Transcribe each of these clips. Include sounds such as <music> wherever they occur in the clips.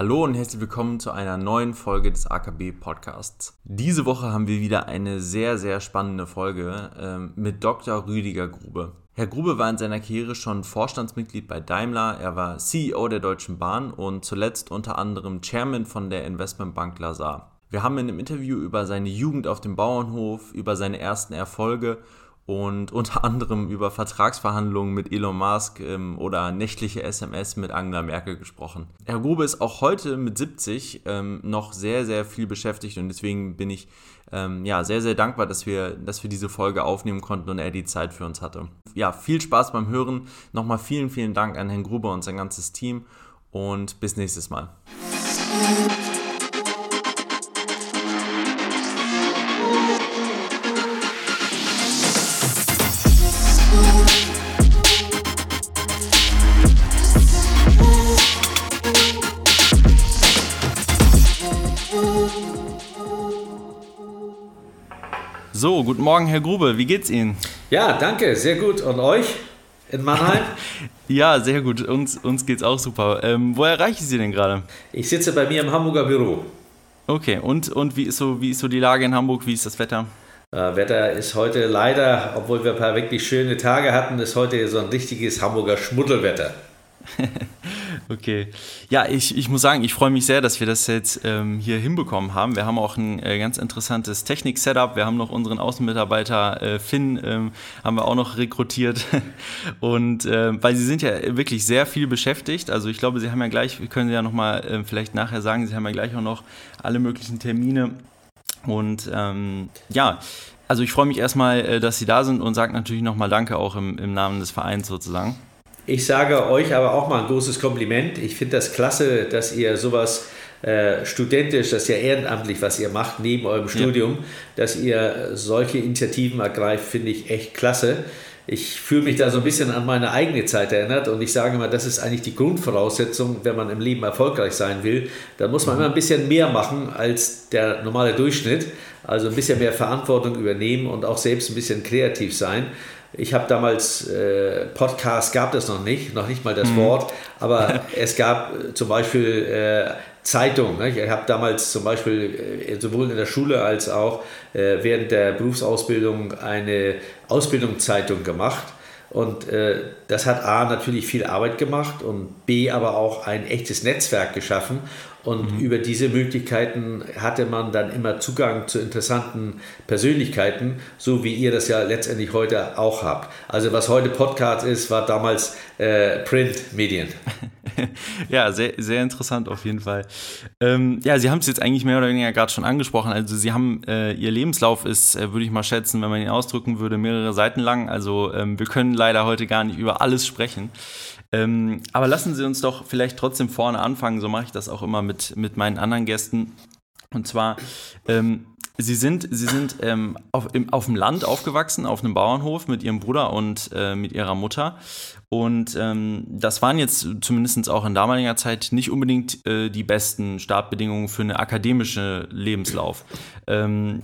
Hallo und herzlich willkommen zu einer neuen Folge des AKB Podcasts. Diese Woche haben wir wieder eine sehr, sehr spannende Folge ähm, mit Dr. Rüdiger Grube. Herr Grube war in seiner Karriere schon Vorstandsmitglied bei Daimler, er war CEO der Deutschen Bahn und zuletzt unter anderem Chairman von der Investmentbank Lazar. Wir haben in einem Interview über seine Jugend auf dem Bauernhof, über seine ersten Erfolge und <laughs> unter anderem über Vertragsverhandlungen mit Elon Musk ähm, oder nächtliche SMS mit Angela Merkel gesprochen. Herr Grube ist auch heute mit 70 ähm, noch sehr, sehr viel beschäftigt und deswegen bin ich ähm, ja, sehr, sehr dankbar, dass wir, dass wir diese Folge aufnehmen konnten und er die Zeit für uns hatte. Ja, viel Spaß beim Hören. Nochmal vielen, vielen Dank an Herrn Grube und sein ganzes Team und bis nächstes Mal. So, guten Morgen, Herr Grube. Wie geht's Ihnen? Ja, danke. Sehr gut. Und euch in Mannheim? <laughs> ja, sehr gut. Uns, uns geht's auch super. Ähm, wo erreiche ich Sie denn gerade? Ich sitze bei mir im Hamburger Büro. Okay, und, und wie, ist so, wie ist so die Lage in Hamburg? Wie ist das Wetter? Äh, Wetter ist heute leider, obwohl wir ein paar wirklich schöne Tage hatten, ist heute so ein richtiges Hamburger Schmuddelwetter. <laughs> Okay. Ja, ich, ich muss sagen, ich freue mich sehr, dass wir das jetzt ähm, hier hinbekommen haben. Wir haben auch ein äh, ganz interessantes Technik-Setup. Wir haben noch unseren Außenmitarbeiter äh, Finn, ähm, haben wir auch noch rekrutiert. <laughs> Und äh, weil sie sind ja wirklich sehr viel beschäftigt. Also ich glaube, sie haben ja gleich, wir können ja nochmal äh, vielleicht nachher sagen, sie haben ja gleich auch noch alle möglichen Termine. Und ähm, ja, also ich freue mich erstmal, äh, dass Sie da sind und sage natürlich nochmal Danke auch im, im Namen des Vereins sozusagen. Ich sage euch aber auch mal ein großes Kompliment. Ich finde das klasse, dass ihr sowas äh, studentisch, das ist ja ehrenamtlich, was ihr macht, neben eurem Studium, ja. dass ihr solche Initiativen ergreift, finde ich echt klasse. Ich fühle mich da so ein bisschen an meine eigene Zeit erinnert und ich sage mal, das ist eigentlich die Grundvoraussetzung, wenn man im Leben erfolgreich sein will. Dann muss man immer ein bisschen mehr machen als der normale Durchschnitt. Also ein bisschen mehr Verantwortung übernehmen und auch selbst ein bisschen kreativ sein. Ich habe damals, äh, Podcast gab es noch nicht, noch nicht mal das mhm. Wort, aber <laughs> es gab äh, zum Beispiel äh, Zeitung. Ne? Ich habe damals zum Beispiel äh, sowohl in der Schule als auch äh, während der Berufsausbildung eine Ausbildungszeitung gemacht. Und äh, das hat A natürlich viel Arbeit gemacht und B aber auch ein echtes Netzwerk geschaffen. Und mhm. über diese Möglichkeiten hatte man dann immer Zugang zu interessanten Persönlichkeiten, so wie ihr das ja letztendlich heute auch habt. Also was heute Podcast ist, war damals äh, Printmedien. <laughs> ja, sehr, sehr interessant auf jeden Fall. Ähm, ja, Sie haben es jetzt eigentlich mehr oder weniger gerade schon angesprochen. Also Sie haben, äh, Ihr Lebenslauf ist, äh, würde ich mal schätzen, wenn man ihn ausdrücken würde, mehrere Seiten lang. Also ähm, wir können leider heute gar nicht über alles sprechen. Ähm, aber lassen Sie uns doch vielleicht trotzdem vorne anfangen, so mache ich das auch immer mit, mit meinen anderen Gästen. Und zwar, ähm, Sie sind, Sie sind ähm, auf, im, auf dem Land aufgewachsen, auf einem Bauernhof mit Ihrem Bruder und äh, mit Ihrer Mutter. Und ähm, das waren jetzt zumindest auch in damaliger Zeit nicht unbedingt äh, die besten Startbedingungen für eine akademische Lebenslauf. Ähm,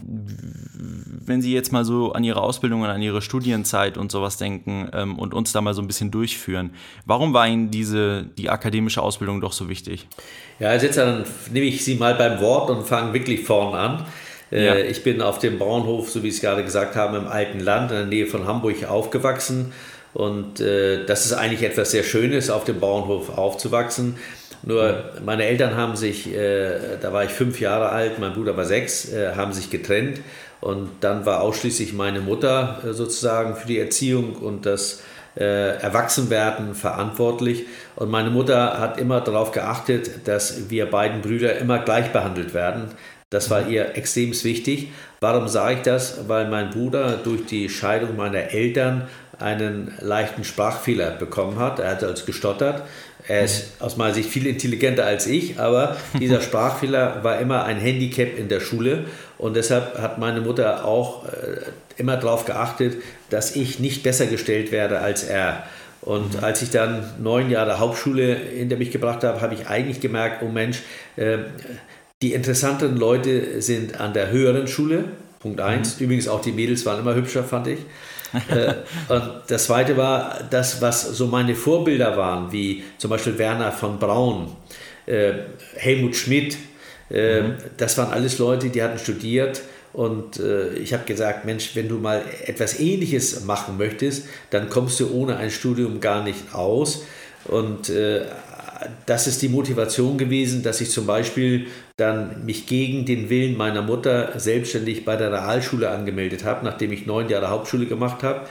wenn Sie jetzt mal so an Ihre Ausbildung und an Ihre Studienzeit und sowas denken ähm, und uns da mal so ein bisschen durchführen, warum war Ihnen diese, die akademische Ausbildung doch so wichtig? Ja, also jetzt dann nehme ich Sie mal beim Wort und fange wirklich vorne an. Äh, ja. Ich bin auf dem Bauernhof, so wie Sie es gerade gesagt haben, im alten Land in der Nähe von Hamburg aufgewachsen und äh, das ist eigentlich etwas sehr Schönes, auf dem Bauernhof aufzuwachsen. Nur meine Eltern haben sich, äh, da war ich fünf Jahre alt, mein Bruder war sechs, äh, haben sich getrennt. Und dann war ausschließlich meine Mutter äh, sozusagen für die Erziehung und das äh, Erwachsenwerden verantwortlich. Und meine Mutter hat immer darauf geachtet, dass wir beiden Brüder immer gleich behandelt werden. Das war ihr extrem wichtig. Warum sage ich das? Weil mein Bruder durch die Scheidung meiner Eltern einen leichten Sprachfehler bekommen hat. Er hat also gestottert. Er ist aus meiner Sicht viel intelligenter als ich, aber <laughs> dieser Sprachfehler war immer ein Handicap in der Schule und deshalb hat meine Mutter auch äh, immer darauf geachtet, dass ich nicht besser gestellt werde als er. Und mhm. als ich dann neun Jahre Hauptschule hinter mich gebracht habe, habe ich eigentlich gemerkt, oh Mensch, äh, die interessanten Leute sind an der höheren Schule, Punkt 1. Mhm. Übrigens auch die Mädels waren immer hübscher, fand ich. Äh, und das zweite war das, was so meine Vorbilder waren, wie zum Beispiel Werner von Braun. äh, Helmut Schmidt, äh, mhm. das waren alles Leute, die hatten studiert. Und ich habe gesagt, Mensch, wenn du mal etwas Ähnliches machen möchtest, dann kommst du ohne ein Studium gar nicht aus. Und das ist die Motivation gewesen, dass ich zum Beispiel dann mich gegen den Willen meiner Mutter selbstständig bei der Realschule angemeldet habe, nachdem ich neun Jahre Hauptschule gemacht habe.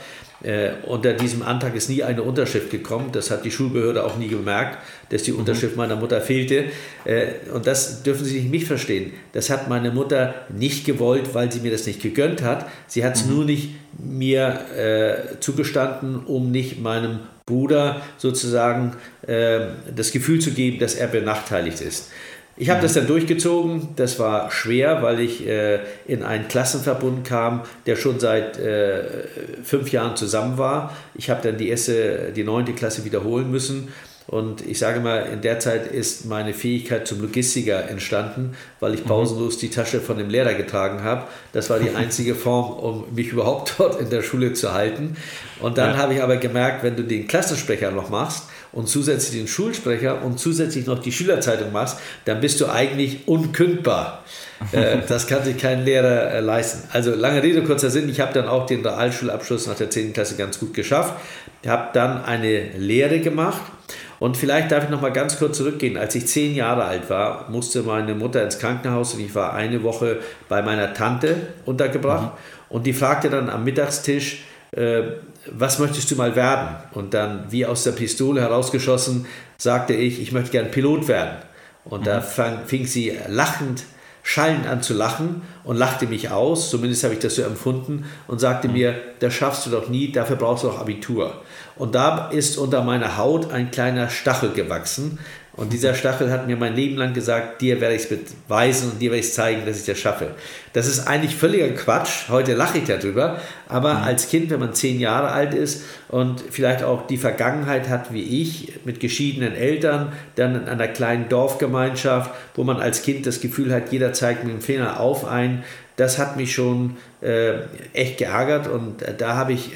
Äh, unter diesem Antrag ist nie eine Unterschrift gekommen. Das hat die Schulbehörde auch nie gemerkt, dass die mhm. Unterschrift meiner Mutter fehlte. Äh, und das dürfen Sie nicht mich verstehen. Das hat meine Mutter nicht gewollt, weil sie mir das nicht gegönnt hat. Sie hat es mhm. nur nicht mir äh, zugestanden, um nicht meinem Bruder sozusagen äh, das Gefühl zu geben, dass er benachteiligt ist. Ich habe das dann durchgezogen. Das war schwer, weil ich äh, in einen Klassenverbund kam, der schon seit äh, fünf Jahren zusammen war. Ich habe dann die erste, die neunte Klasse wiederholen müssen. Und ich sage mal, in der Zeit ist meine Fähigkeit zum Logistiker entstanden, weil ich mhm. pausenlos die Tasche von dem Lehrer getragen habe. Das war die <laughs> einzige Form, um mich überhaupt <laughs> dort in der Schule zu halten. Und dann ja. habe ich aber gemerkt, wenn du den Klassensprecher noch machst, und zusätzlich den Schulsprecher und zusätzlich noch die Schülerzeitung machst, dann bist du eigentlich unkündbar. Äh, <laughs> das kann sich kein Lehrer äh, leisten. Also lange Rede, kurzer Sinn, ich habe dann auch den Realschulabschluss nach der 10. Klasse ganz gut geschafft, habe dann eine Lehre gemacht und vielleicht darf ich noch mal ganz kurz zurückgehen. Als ich zehn Jahre alt war, musste meine Mutter ins Krankenhaus und ich war eine Woche bei meiner Tante untergebracht. Mhm. Und die fragte dann am Mittagstisch, äh, was möchtest du mal werden? Und dann, wie aus der Pistole herausgeschossen, sagte ich, ich möchte gern Pilot werden. Und mhm. da fang, fing sie lachend, schallend an zu lachen und lachte mich aus, zumindest habe ich das so empfunden, und sagte mhm. mir, das schaffst du doch nie, dafür brauchst du auch Abitur. Und da ist unter meiner Haut ein kleiner Stachel gewachsen, und dieser Stachel hat mir mein Leben lang gesagt, dir werde ich es beweisen und dir werde ich zeigen, dass ich das schaffe. Das ist eigentlich völliger Quatsch. Heute lache ich darüber. Aber mhm. als Kind, wenn man zehn Jahre alt ist und vielleicht auch die Vergangenheit hat wie ich, mit geschiedenen Eltern, dann in einer kleinen Dorfgemeinschaft, wo man als Kind das Gefühl hat, jeder zeigt mit dem Finger auf ein, das hat mich schon äh, echt geärgert. Und äh, da habe ich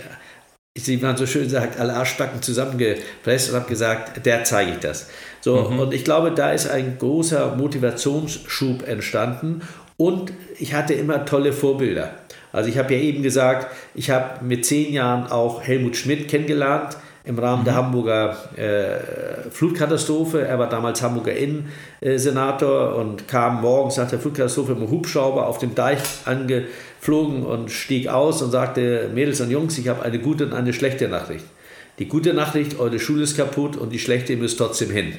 wie man so schön sagt, alle Arschbacken zusammengepresst und habe gesagt, der zeige ich das. So, mhm. und ich glaube, da ist ein großer Motivationsschub entstanden und ich hatte immer tolle Vorbilder. Also ich habe ja eben gesagt, ich habe mit zehn Jahren auch Helmut Schmidt kennengelernt im Rahmen mhm. der Hamburger äh, Flutkatastrophe. Er war damals Hamburger Innensenator und kam morgens nach der Flutkatastrophe mit dem Hubschrauber auf dem Deich angeflogen und stieg aus und sagte, Mädels und Jungs, ich habe eine gute und eine schlechte Nachricht. Die gute Nachricht, eure Schule ist kaputt und die schlechte, ihr müsst trotzdem hin.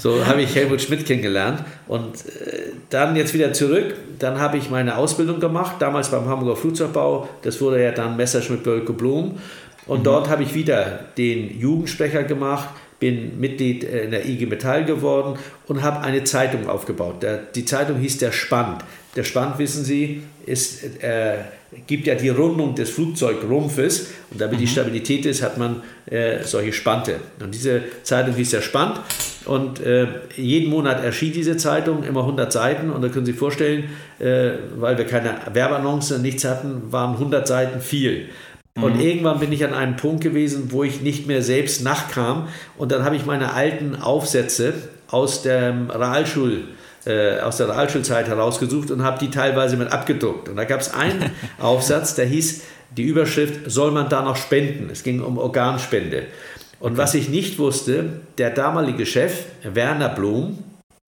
So habe ich Helmut Schmidt kennengelernt. Und äh, dann jetzt wieder zurück. Dann habe ich meine Ausbildung gemacht, damals beim Hamburger Flugzeugbau. Das wurde ja dann Messerschmitt Bölke Blum. Und mhm. dort habe ich wieder den Jugendsprecher gemacht, bin Mitglied in der IG Metall geworden und habe eine Zeitung aufgebaut. Die Zeitung hieß Der Spand. Der Spand, wissen Sie, ist, äh, gibt ja die Rundung des Flugzeugrumpfes und damit mhm. die Stabilität ist, hat man äh, solche Spante. Und diese Zeitung hieß Der Spand und äh, jeden Monat erschien diese Zeitung, immer 100 Seiten und da können Sie sich vorstellen, äh, weil wir keine Werbeannonce, nichts hatten, waren 100 Seiten viel. Und mhm. irgendwann bin ich an einem Punkt gewesen, wo ich nicht mehr selbst nachkam. Und dann habe ich meine alten Aufsätze aus der Realschul, äh, aus der Realschulzeit herausgesucht und habe die teilweise mit abgedruckt. Und da gab es einen <laughs> Aufsatz, der hieß, die Überschrift, soll man da noch spenden? Es ging um Organspende. Und okay. was ich nicht wusste, der damalige Chef, Werner Blum,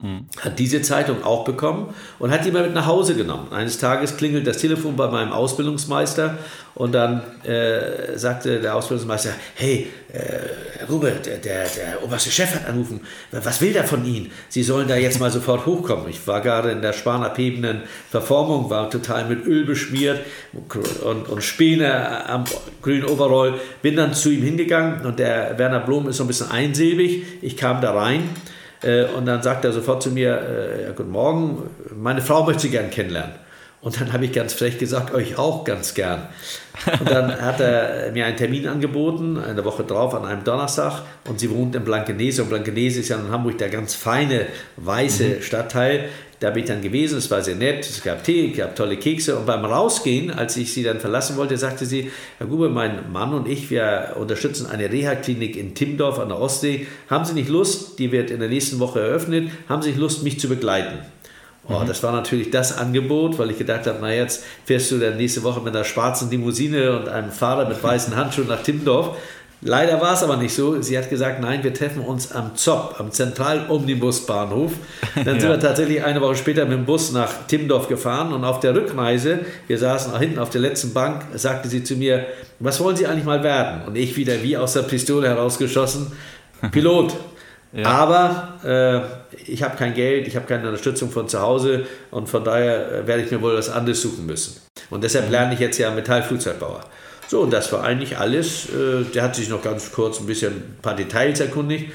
Mhm. Hat diese Zeitung auch bekommen und hat die mal mit nach Hause genommen. Eines Tages klingelt das Telefon bei meinem Ausbildungsmeister und dann äh, sagte der Ausbildungsmeister, hey, äh, Robert, der, der, der, oberste Chef hat angerufen, was will der von Ihnen? Sie sollen da jetzt mal <laughs> sofort hochkommen. Ich war gerade in der spanabhebenden Verformung, war total mit Öl beschmiert und, und Späne am grünen Overall. Bin dann zu ihm hingegangen und der Werner Blom ist so ein bisschen einsilbig. Ich kam da rein äh, und dann sagt er sofort zu mir, äh, ja, guten Morgen, meine Frau möchte Sie gern kennenlernen. Und dann habe ich ganz frech gesagt, euch auch ganz gern. Und dann hat er mir einen Termin angeboten, eine Woche drauf an einem Donnerstag. Und sie wohnt in Blankenese. Und Blankenese ist ja in Hamburg der ganz feine, weiße mhm. Stadtteil. Da bin ich dann gewesen, es war sehr nett, es gab Tee, es gab tolle Kekse. Und beim Rausgehen, als ich sie dann verlassen wollte, sagte sie, Herr Gube, mein Mann und ich, wir unterstützen eine Reha-Klinik in Timdorf an der Ostsee. Haben Sie nicht Lust, die wird in der nächsten Woche eröffnet, haben Sie nicht Lust, mich zu begleiten? Oh, mhm. Das war natürlich das Angebot, weil ich gedacht habe, na jetzt fährst du dann nächste Woche mit einer schwarzen Limousine und einem Fahrer mit weißen Handschuhen nach Timmendorf. Leider war es aber nicht so. Sie hat gesagt, nein, wir treffen uns am ZOP, am Zentralomnibusbahnhof. <laughs> Dann ja. sind wir tatsächlich eine Woche später mit dem Bus nach Timmendorf gefahren und auf der Rückreise, wir saßen hinten auf der letzten Bank, sagte sie zu mir, was wollen Sie eigentlich mal werden? Und ich wieder wie aus der Pistole herausgeschossen, <laughs> Pilot. Ja. Aber äh, ich habe kein Geld, ich habe keine Unterstützung von zu Hause und von daher äh, werde ich mir wohl was anderes suchen müssen. Und deshalb mhm. lerne ich jetzt ja Metallflugzeugbauer. So, und das war eigentlich alles. Äh, der hat sich noch ganz kurz ein bisschen ein paar Details erkundigt.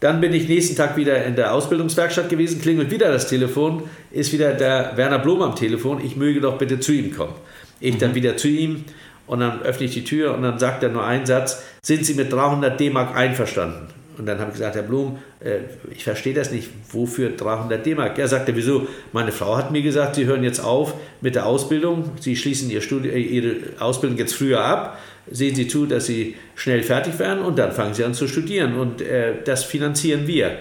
Dann bin ich nächsten Tag wieder in der Ausbildungswerkstatt gewesen, klingelt wieder das Telefon, ist wieder der Werner Blom am Telefon, ich möge doch bitte zu ihm kommen. Ich mhm. dann wieder zu ihm und dann öffne ich die Tür und dann sagt er nur einen Satz, sind Sie mit 300 D-Mark einverstanden? Und dann habe ich gesagt, Herr Blum, äh, ich verstehe das nicht, wofür 300 D-Mark? Er sagte, wieso? Meine Frau hat mir gesagt, Sie hören jetzt auf mit der Ausbildung, Sie schließen Ihr Studi äh, Ihre Ausbildung jetzt früher ab, sehen Sie zu, dass Sie schnell fertig werden und dann fangen Sie an zu studieren und äh, das finanzieren wir.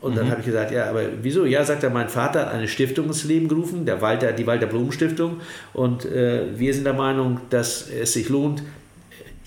Und dann mhm. habe ich gesagt, ja, aber wieso? Ja, sagt er, mein Vater hat eine Stiftung ins Leben gerufen, der Walter, die Walter Blum Stiftung. Und äh, wir sind der Meinung, dass es sich lohnt,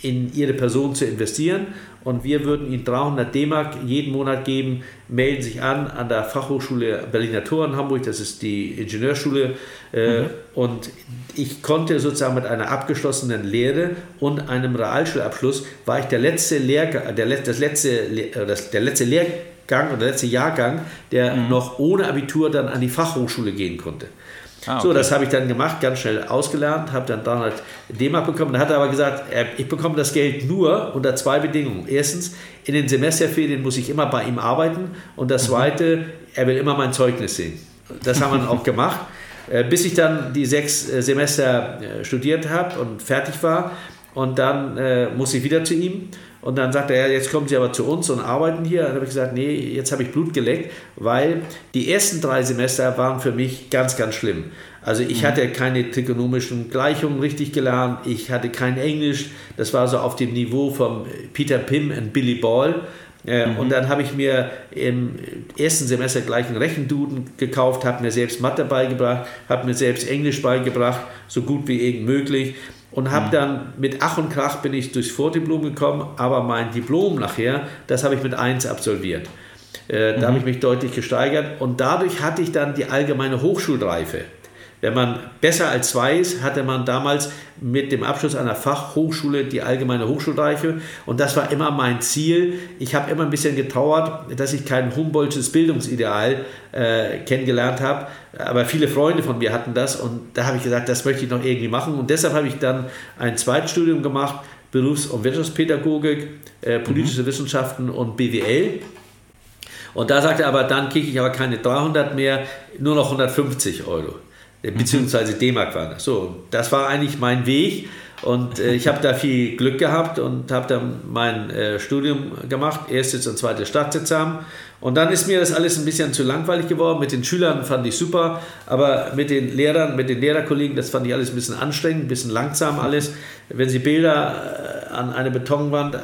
in ihre Person zu investieren und wir würden ihnen 300 D-Mark jeden Monat geben, melden sich an an der Fachhochschule Berliner Tor in Hamburg, das ist die Ingenieurschule äh, mhm. und ich konnte sozusagen mit einer abgeschlossenen Lehre und einem Realschulabschluss, war ich der letzte, Lehrgang, der, das letzte, äh, das, der letzte Lehrgang oder der letzte Jahrgang, der mhm. noch ohne Abitur dann an die Fachhochschule gehen konnte. Ah, okay. So, das habe ich dann gemacht, ganz schnell ausgelernt, habe dann 300 D-Mark bekommen. Dann hat er aber gesagt, ich bekomme das Geld nur unter zwei Bedingungen. Erstens, in den Semesterferien muss ich immer bei ihm arbeiten. Und das mhm. Zweite, er will immer mein Zeugnis sehen. Das haben wir dann auch <laughs> gemacht. Äh, bis ich dann die sechs äh, Semester äh, studiert habe und fertig war. Und dann äh, muss ich wieder zu ihm. Und dann sagt er, jetzt kommen Sie aber zu uns und arbeiten hier. Dann habe ich gesagt, nee, jetzt habe ich Blut geleckt, weil die ersten drei Semester waren für mich ganz, ganz schlimm. Also ich mhm. hatte keine trigonomischen Gleichungen richtig gelernt, ich hatte kein Englisch, das war so auf dem Niveau von Peter Pim und Billy Ball. Äh, mhm. Und dann habe ich mir im ersten Semester gleich einen Rechenduden gekauft, habe mir selbst Mathe beigebracht, habe mir selbst Englisch beigebracht, so gut wie irgend möglich und habe dann mit Ach und Krach bin ich durchs Vordiplom gekommen, aber mein Diplom nachher, das habe ich mit 1 absolviert. Äh, da mhm. habe ich mich deutlich gesteigert und dadurch hatte ich dann die allgemeine Hochschulreife. Wenn man besser als zwei ist, hatte man damals mit dem Abschluss einer Fachhochschule die allgemeine Hochschulreife. Und das war immer mein Ziel. Ich habe immer ein bisschen getrauert, dass ich kein Humboldtsches Bildungsideal äh, kennengelernt habe. Aber viele Freunde von mir hatten das. Und da habe ich gesagt, das möchte ich noch irgendwie machen. Und deshalb habe ich dann ein Zweitstudium gemacht, Berufs- und Wirtschaftspädagogik, äh, politische mhm. Wissenschaften und BWL. Und da sagte er aber, dann kriege ich aber keine 300 mehr, nur noch 150 Euro. Äh, beziehungsweise D-Mark waren das. So, das war eigentlich mein Weg und äh, ich habe da viel Glück gehabt und habe dann mein äh, Studium gemacht, erstes und zweites Staatsexamen. Und dann ist mir das alles ein bisschen zu langweilig geworden. Mit den Schülern fand ich super, aber mit den Lehrern, mit den Lehrerkollegen, das fand ich alles ein bisschen anstrengend, ein bisschen langsam alles. Wenn sie Bilder äh, an eine Betonwand äh,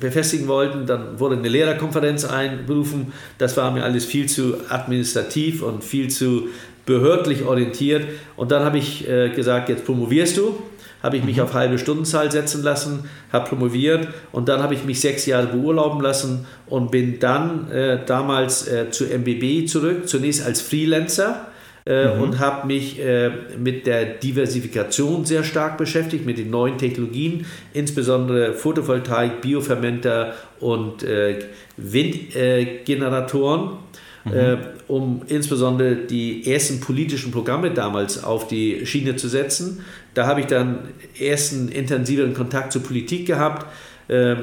befestigen wollten, dann wurde eine Lehrerkonferenz einberufen. Das war mir alles viel zu administrativ und viel zu behördlich orientiert. Und dann habe ich äh, gesagt, jetzt promovierst du. Habe ich mich mhm. auf halbe Stundenzahl setzen lassen, habe promoviert und dann habe ich mich sechs Jahre beurlauben lassen und bin dann äh, damals äh, zu MBB zurück, zunächst als Freelancer. Äh, mhm. Und habe mich äh, mit der Diversifikation sehr stark beschäftigt, mit den neuen Technologien, insbesondere Photovoltaik, Biofermenter und äh, Windgeneratoren mhm. äh, um insbesondere die ersten politischen Programme damals auf die Schiene zu setzen. Da habe ich dann ersten intensiveren Kontakt zur Politik gehabt äh,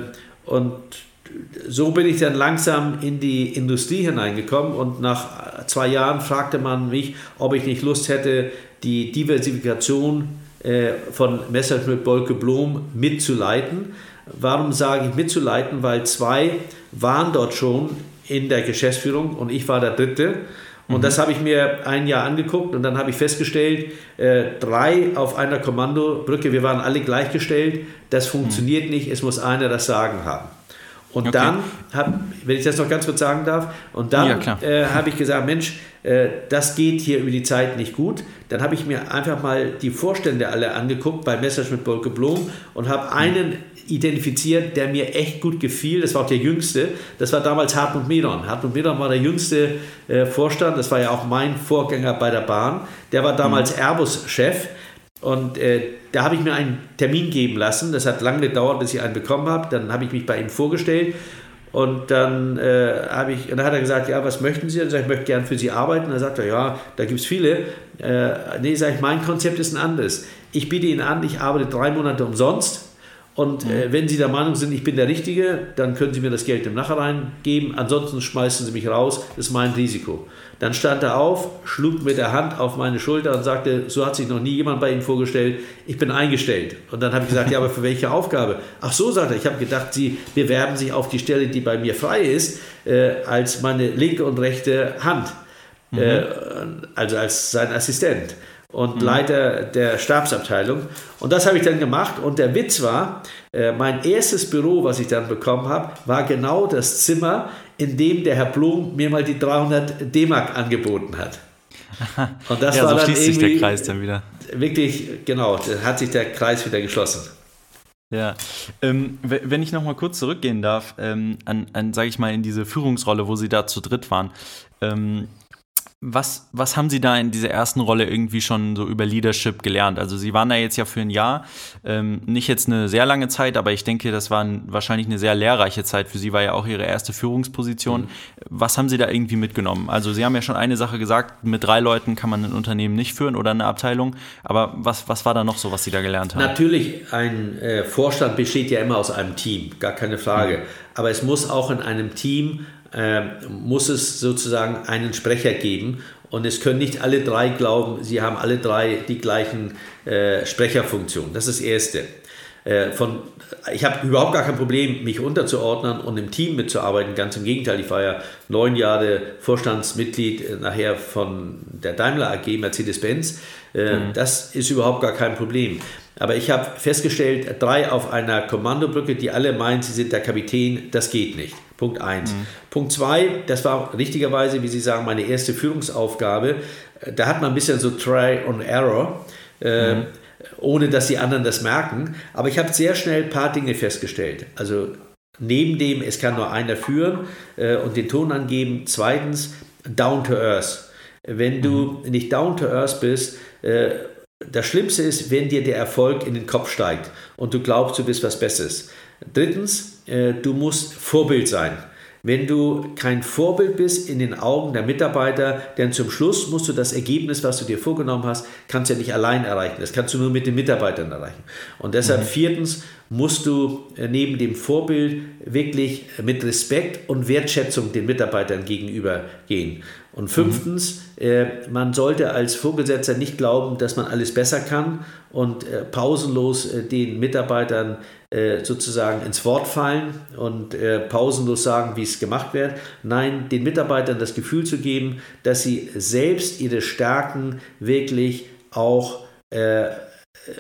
und so bin ich dann langsam in die Industrie hineingekommen und nach zwei Jahren fragte man mich, ob ich nicht Lust hätte, die Diversifikation äh, von Messerschmitt Bolke Blom mitzuleiten. Warum sage ich mitzuleiten? Weil zwei waren dort schon in der Geschäftsführung und ich war der dritte. Und mhm. das habe ich mir ein Jahr angeguckt und dann habe ich festgestellt, äh, drei auf einer Kommandobrücke, wir waren alle gleichgestellt, das funktioniert mhm. nicht, es muss einer das Sagen haben. Und okay. dann, hab, wenn ich das noch ganz kurz sagen darf, und dann ja, äh, habe ich gesagt, Mensch, äh, das geht hier über die Zeit nicht gut. Dann habe ich mir einfach mal die Vorstände alle angeguckt bei Messerschmitt Bolke Blom und habe einen identifiziert, der mir echt gut gefiel. Das war auch der jüngste. Das war damals Hartmut Medon. Hartmut Medon war der jüngste äh, Vorstand. Das war ja auch mein Vorgänger bei der Bahn. Der war damals mhm. Airbus-Chef. Und äh, da habe ich mir einen Termin geben lassen. Das hat lange gedauert, bis ich einen bekommen habe. Dann habe ich mich bei ihm vorgestellt. Und dann, äh, habe ich, und dann hat er gesagt, ja, was möchten Sie? Sage ich, ich möchte gern für Sie arbeiten. Dann sagt er, ja, da gibt es viele. Äh, nee, sage ich, mein Konzept ist ein anderes. Ich biete Ihnen an, ich arbeite drei Monate umsonst und äh, wenn Sie der Meinung sind, ich bin der Richtige, dann können Sie mir das Geld im Nachhinein geben. Ansonsten schmeißen Sie mich raus. Das ist mein Risiko. Dann stand er auf, schlug mit der Hand auf meine Schulter und sagte, so hat sich noch nie jemand bei Ihnen vorgestellt, ich bin eingestellt. Und dann habe ich gesagt, ja, aber für welche Aufgabe? Ach so, sagt er, ich habe gedacht, Sie bewerben sich auf die Stelle, die bei mir frei ist, äh, als meine linke und rechte Hand. Mhm. Äh, also als sein Assistent und mhm. Leiter der Stabsabteilung. Und das habe ich dann gemacht. Und der Witz war, äh, mein erstes Büro, was ich dann bekommen habe, war genau das Zimmer, in dem der Herr Blum mir mal die 300 D-Mark angeboten hat. <laughs> Und das ja, war so dann schließt sich der Kreis dann wieder. Wirklich, genau, da hat sich der Kreis wieder geschlossen. Ja, ähm, wenn ich nochmal kurz zurückgehen darf, ähm, an, an sage ich mal, in diese Führungsrolle, wo Sie da zu dritt waren. Ähm, was, was haben Sie da in dieser ersten Rolle irgendwie schon so über Leadership gelernt? Also Sie waren da jetzt ja für ein Jahr, ähm, nicht jetzt eine sehr lange Zeit, aber ich denke, das war ein, wahrscheinlich eine sehr lehrreiche Zeit für Sie, war ja auch Ihre erste Führungsposition. Mhm. Was haben Sie da irgendwie mitgenommen? Also Sie haben ja schon eine Sache gesagt, mit drei Leuten kann man ein Unternehmen nicht führen oder eine Abteilung, aber was, was war da noch so, was Sie da gelernt haben? Natürlich, ein äh, Vorstand besteht ja immer aus einem Team, gar keine Frage. Mhm. Aber es muss auch in einem Team muss es sozusagen einen Sprecher geben. Und es können nicht alle drei glauben, sie haben alle drei die gleichen äh, Sprecherfunktionen. Das ist das Erste. Äh, von, ich habe überhaupt gar kein Problem, mich unterzuordnen und im Team mitzuarbeiten. Ganz im Gegenteil, ich war ja neun Jahre Vorstandsmitglied äh, nachher von der Daimler AG Mercedes-Benz. Äh, mhm. Das ist überhaupt gar kein Problem. Aber ich habe festgestellt, drei auf einer Kommandobrücke, die alle meinen, sie sind der Kapitän, das geht nicht. Punkt 1. Mhm. Punkt 2, das war richtigerweise, wie Sie sagen, meine erste Führungsaufgabe. Da hat man ein bisschen so Try and Error, äh, mhm. Ohne dass die anderen das merken. Aber ich habe sehr schnell ein paar Dinge festgestellt. Also neben dem, es kann nur einer führen äh, und den Ton angeben. Zweitens, down to earth. Wenn du mhm. nicht down to earth bist, äh, das Schlimmste ist, wenn dir der Erfolg in den Kopf steigt und du glaubst, du bist was Besseres. Drittens, äh, du musst Vorbild sein. Wenn du kein Vorbild bist in den Augen der Mitarbeiter, denn zum Schluss musst du das Ergebnis, was du dir vorgenommen hast, kannst du ja nicht allein erreichen. Das kannst du nur mit den Mitarbeitern erreichen. Und deshalb mhm. viertens musst du äh, neben dem Vorbild wirklich mit Respekt und Wertschätzung den Mitarbeitern gegenüber gehen. Und fünftens, mhm. äh, man sollte als Vorgesetzter nicht glauben, dass man alles besser kann und äh, pausenlos äh, den Mitarbeitern sozusagen ins Wort fallen und äh, pausenlos sagen, wie es gemacht wird. Nein, den Mitarbeitern das Gefühl zu geben, dass sie selbst ihre Stärken wirklich auch äh,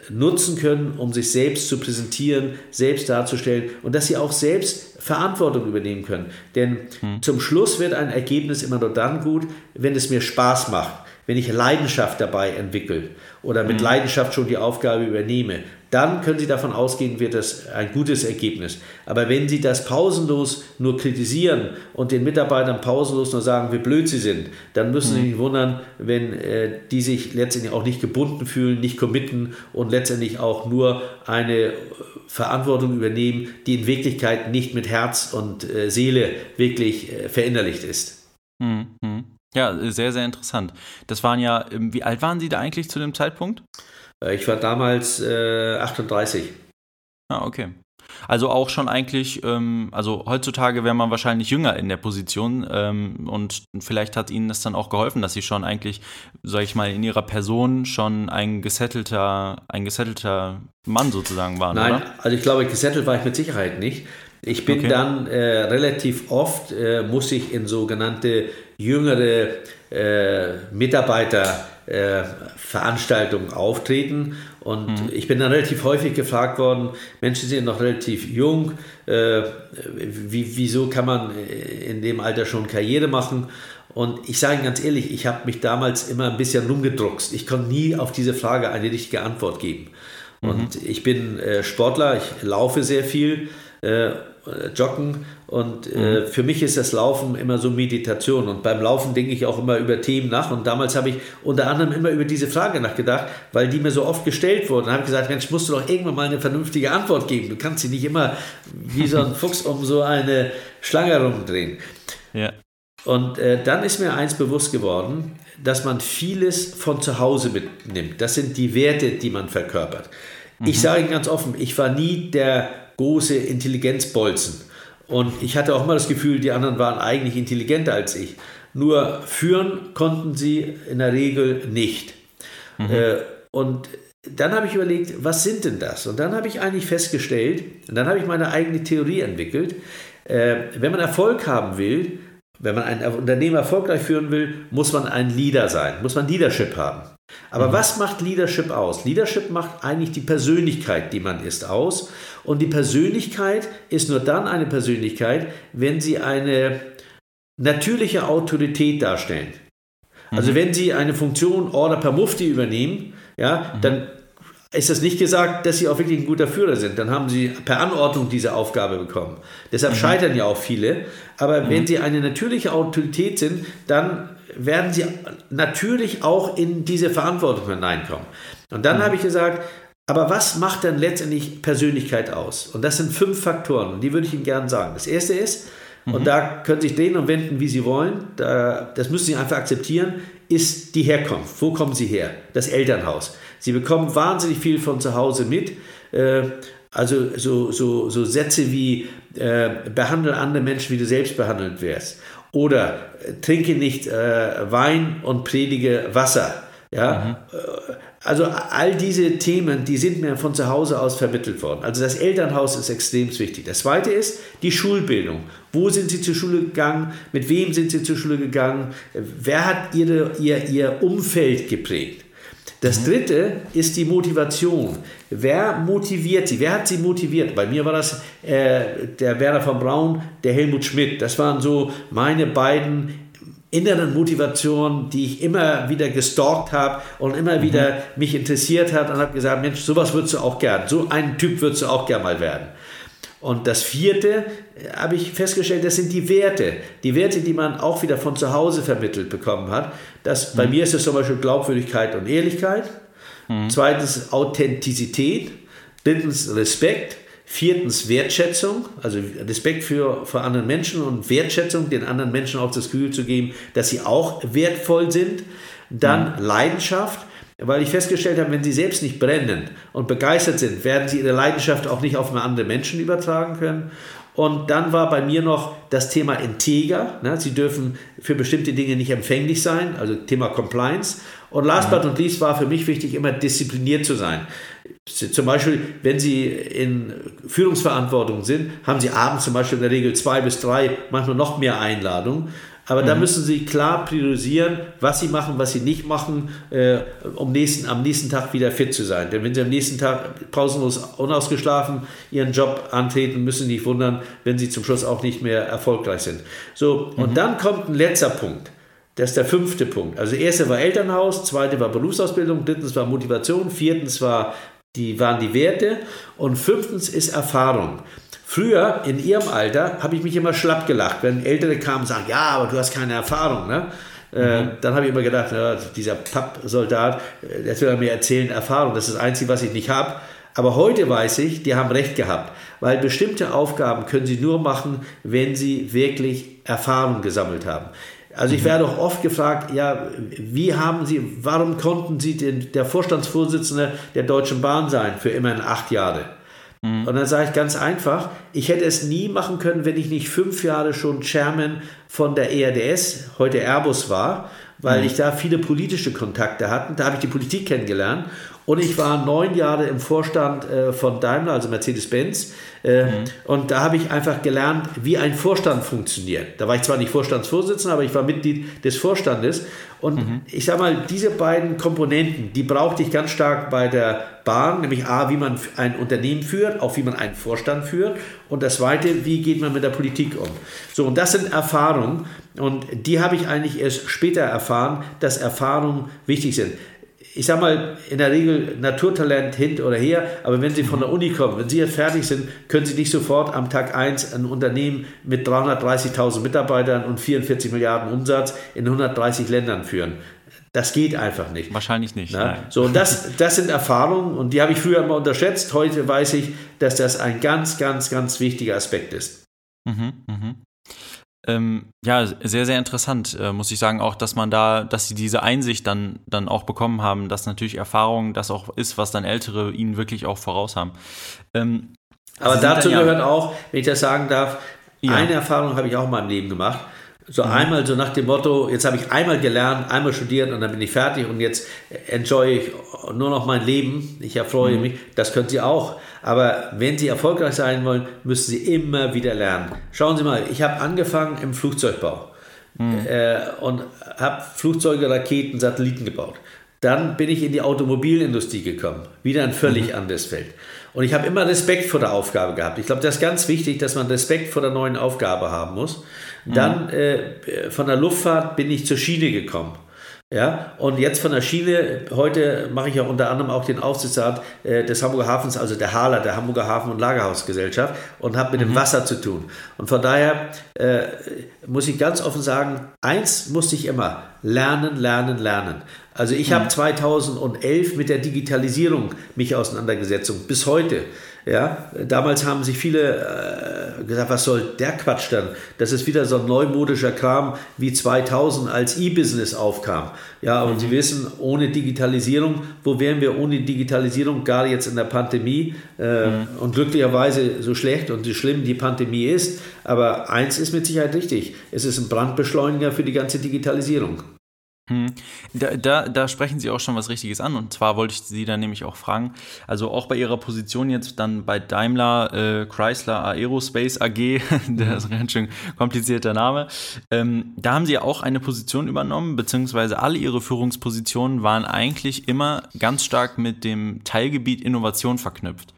nutzen können, um sich selbst zu präsentieren, selbst darzustellen und dass sie auch selbst Verantwortung übernehmen können. Denn hm. zum Schluss wird ein Ergebnis immer nur dann gut, wenn es mir Spaß macht, wenn ich Leidenschaft dabei entwickle oder mit hm. Leidenschaft schon die Aufgabe übernehme dann können Sie davon ausgehen, wird das ein gutes Ergebnis. Aber wenn Sie das pausenlos nur kritisieren und den Mitarbeitern pausenlos nur sagen, wie blöd sie sind, dann müssen Sie mhm. sich wundern, wenn äh, die sich letztendlich auch nicht gebunden fühlen, nicht committen und letztendlich auch nur eine Verantwortung übernehmen, die in Wirklichkeit nicht mit Herz und äh, Seele wirklich äh, verinnerlicht ist. Mhm. Ja, sehr, sehr interessant. Das waren ja, ähm, wie alt waren Sie da eigentlich zu dem Zeitpunkt? Äh, ich war damals äh, 38. Ah, okay. Also auch schon eigentlich, ähm, also heutzutage wäre man wahrscheinlich jünger in der Position ähm, und vielleicht hat Ihnen das dann auch geholfen, dass Sie schon eigentlich, sag ich mal, in Ihrer Person schon ein gesettelter, ein gesettelter Mann sozusagen waren, Nein, oder? also ich glaube, gesettelt war ich mit Sicherheit nicht. Ich bin okay. dann äh, relativ oft, äh, muss ich in sogenannte jüngere äh, Mitarbeiterveranstaltungen auftreten und mhm. ich bin dann relativ häufig gefragt worden, Menschen sind noch relativ jung, äh, wie, wieso kann man in dem Alter schon Karriere machen? Und ich sage Ihnen ganz ehrlich, ich habe mich damals immer ein bisschen rumgedruckst. Ich konnte nie auf diese Frage eine richtige Antwort geben. Mhm. Und ich bin äh, Sportler, ich laufe sehr viel. Äh, Joggen und äh, mhm. für mich ist das Laufen immer so Meditation und beim Laufen denke ich auch immer über Themen nach und damals habe ich unter anderem immer über diese Frage nachgedacht, weil die mir so oft gestellt wurden. Dann habe ich gesagt, Mensch, musst du doch irgendwann mal eine vernünftige Antwort geben. Du kannst sie nicht immer wie so ein <laughs> Fuchs um so eine Schlange rumdrehen. Ja. Und äh, dann ist mir eins bewusst geworden, dass man vieles von zu Hause mitnimmt. Das sind die Werte, die man verkörpert. Mhm. Ich sage Ihnen ganz offen, ich war nie der große Intelligenzbolzen. Und ich hatte auch immer das Gefühl, die anderen waren eigentlich intelligenter als ich. Nur führen konnten sie in der Regel nicht. Mhm. Äh, und dann habe ich überlegt, was sind denn das? Und dann habe ich eigentlich festgestellt, und dann habe ich meine eigene Theorie entwickelt, äh, wenn man Erfolg haben will, wenn man ein Unternehmen erfolgreich führen will, muss man ein Leader sein, muss man Leadership haben. Aber mhm. was macht Leadership aus? Leadership macht eigentlich die Persönlichkeit, die man ist, aus. Und die Persönlichkeit ist nur dann eine Persönlichkeit, wenn sie eine natürliche Autorität darstellen. Also mhm. wenn sie eine Funktion Order per Mufti übernehmen, ja, mhm. dann ist das nicht gesagt, dass sie auch wirklich ein guter Führer sind. Dann haben sie per Anordnung diese Aufgabe bekommen. Deshalb mhm. scheitern ja auch viele. Aber mhm. wenn sie eine natürliche Autorität sind, dann werden sie natürlich auch in diese Verantwortung hineinkommen. Und dann mhm. habe ich gesagt, aber was macht dann letztendlich Persönlichkeit aus? Und das sind fünf Faktoren, und die würde ich Ihnen gerne sagen. Das erste ist, und mhm. da können Sie sich drehen und wenden, wie Sie wollen, da, das müssen Sie einfach akzeptieren, ist die Herkunft. Wo kommen Sie her? Das Elternhaus. Sie bekommen wahnsinnig viel von zu Hause mit. Äh, also so, so, so Sätze wie äh, behandle andere Menschen, wie du selbst behandelt wirst. Oder äh, trinke nicht äh, Wein und predige Wasser. Ja? Mhm. Äh, also all diese Themen, die sind mir von zu Hause aus vermittelt worden. Also das Elternhaus ist extrem wichtig. Das zweite ist die Schulbildung. Wo sind Sie zur Schule gegangen? Mit wem sind Sie zur Schule gegangen? Wer hat ihre, ihr, ihr Umfeld geprägt? Das mhm. dritte ist die Motivation. Wer motiviert sie? Wer hat sie motiviert? Bei mir war das äh, der Werner von Braun, der Helmut Schmidt. Das waren so meine beiden inneren Motivation, die ich immer wieder gestalkt habe und immer mhm. wieder mich interessiert hat und habe gesagt, Mensch, sowas würdest du auch gern, so ein Typ würdest du auch gern mal werden. Und das vierte äh, habe ich festgestellt, das sind die Werte. Die Werte, die man auch wieder von zu Hause vermittelt bekommen hat. Das, mhm. Bei mir ist es zum Beispiel Glaubwürdigkeit und Ehrlichkeit. Mhm. Zweitens Authentizität. Drittens Respekt. Viertens Wertschätzung, also Respekt für, für andere Menschen und Wertschätzung, den anderen Menschen auch das Gefühl zu geben, dass sie auch wertvoll sind. Dann mhm. Leidenschaft, weil ich festgestellt habe, wenn sie selbst nicht brennen und begeistert sind, werden sie ihre Leidenschaft auch nicht auf andere Menschen übertragen können. Und dann war bei mir noch das Thema Integer. Ne? Sie dürfen für bestimmte Dinge nicht empfänglich sein, also Thema Compliance. Und last but not least war für mich wichtig, immer diszipliniert zu sein. Zum Beispiel, wenn Sie in Führungsverantwortung sind, haben Sie abends zum Beispiel in der Regel zwei bis drei, manchmal noch mehr Einladungen. Aber mhm. da müssen Sie klar priorisieren, was Sie machen, was Sie nicht machen, äh, um nächsten, am nächsten Tag wieder fit zu sein. Denn wenn Sie am nächsten Tag pausenlos unausgeschlafen Ihren Job antreten, müssen Sie nicht wundern, wenn Sie zum Schluss auch nicht mehr erfolgreich sind. So, mhm. und dann kommt ein letzter Punkt. Das ist der fünfte Punkt. Also, erste war Elternhaus, zweite war Berufsausbildung, drittens war Motivation, viertens war die, waren die Werte und fünftens ist Erfahrung. Früher, in ihrem Alter, habe ich mich immer schlapp gelacht, wenn Ältere kamen und sagen, ja, aber du hast keine Erfahrung. Ne? Äh, mhm. dann habe ich immer gedacht, ja, dieser Pappsoldat, der will mir erzählen, Erfahrung, das ist das Einzige, was ich nicht habe. Aber heute weiß ich, die haben recht gehabt, weil bestimmte Aufgaben können sie nur machen, wenn sie wirklich Erfahrung gesammelt haben. Also ich mhm. werde auch oft gefragt, ja, wie haben Sie, warum konnten Sie den, der Vorstandsvorsitzende der Deutschen Bahn sein für immerhin acht Jahre? Mhm. Und dann sage ich ganz einfach, ich hätte es nie machen können, wenn ich nicht fünf Jahre schon Chairman von der ERDS, heute Airbus war, weil mhm. ich da viele politische Kontakte hatte. Da habe ich die Politik kennengelernt und ich war neun Jahre im Vorstand äh, von Daimler, also Mercedes-Benz. Äh, mhm. Und da habe ich einfach gelernt, wie ein Vorstand funktioniert. Da war ich zwar nicht Vorstandsvorsitzender, aber ich war Mitglied des Vorstandes. Und mhm. ich sage mal, diese beiden Komponenten, die brauchte ich ganz stark bei der Bahn, nämlich A, wie man ein Unternehmen führt, auch wie man einen Vorstand führt. Und das Zweite, wie geht man mit der Politik um. So, und das sind Erfahrungen. Und die habe ich eigentlich erst später erfahren, dass Erfahrungen wichtig sind ich sag mal, in der Regel Naturtalent hin oder her, aber wenn Sie von der Uni kommen, wenn Sie jetzt fertig sind, können Sie nicht sofort am Tag 1 ein Unternehmen mit 330.000 Mitarbeitern und 44 Milliarden Umsatz in 130 Ländern führen. Das geht einfach nicht. Wahrscheinlich nicht. So, und das, das sind Erfahrungen und die habe ich früher immer unterschätzt. Heute weiß ich, dass das ein ganz, ganz, ganz wichtiger Aspekt ist. Mhm, mh. Ähm, ja, sehr, sehr interessant, äh, muss ich sagen, auch, dass man da, dass sie diese Einsicht dann, dann auch bekommen haben, dass natürlich Erfahrung das auch ist, was dann Ältere ihnen wirklich auch voraus haben. Ähm, Aber dazu dann, gehört auch, wenn ich das sagen darf, ja. eine Erfahrung habe ich auch in meinem Leben gemacht. So mhm. einmal so nach dem Motto, jetzt habe ich einmal gelernt, einmal studiert und dann bin ich fertig und jetzt enjoy ich nur noch mein Leben. Ich erfreue mhm. mich. Das können Sie auch. Aber wenn Sie erfolgreich sein wollen, müssen Sie immer wieder lernen. Schauen Sie mal, ich habe angefangen im Flugzeugbau mhm. äh, und habe Flugzeuge, Raketen, Satelliten gebaut. Dann bin ich in die Automobilindustrie gekommen, wieder ein völlig mhm. anderes Feld. Und ich habe immer Respekt vor der Aufgabe gehabt. Ich glaube, das ist ganz wichtig, dass man Respekt vor der neuen Aufgabe haben muss. Dann mhm. äh, von der Luftfahrt bin ich zur Schiene gekommen. Ja, und jetzt von der Schiene, heute mache ich ja unter anderem auch den Aufsichtsrat äh, des Hamburger Hafens, also der HALA, der Hamburger Hafen- und Lagerhausgesellschaft, und habe mit mhm. dem Wasser zu tun. Und von daher äh, muss ich ganz offen sagen, eins musste ich immer, lernen, lernen, lernen. Also ich mhm. habe 2011 mit der Digitalisierung mich auseinandergesetzt und bis heute. Ja, damals haben sich viele äh, gesagt, was soll der Quatsch dann? Das ist wieder so ein neumodischer Kram wie 2000, als E-Business aufkam. Ja, und mhm. Sie wissen, ohne Digitalisierung, wo wären wir ohne Digitalisierung, gerade jetzt in der Pandemie? Äh, mhm. Und glücklicherweise so schlecht und so schlimm die Pandemie ist. Aber eins ist mit Sicherheit richtig: Es ist ein Brandbeschleuniger für die ganze Digitalisierung. Hm. Da, da, da, sprechen Sie auch schon was Richtiges an. Und zwar wollte ich Sie dann nämlich auch fragen, also auch bei Ihrer Position jetzt dann bei Daimler äh, Chrysler Aerospace AG, <laughs> der ist ein ganz schön komplizierter Name, ähm, da haben Sie ja auch eine Position übernommen, beziehungsweise alle Ihre Führungspositionen waren eigentlich immer ganz stark mit dem Teilgebiet Innovation verknüpft.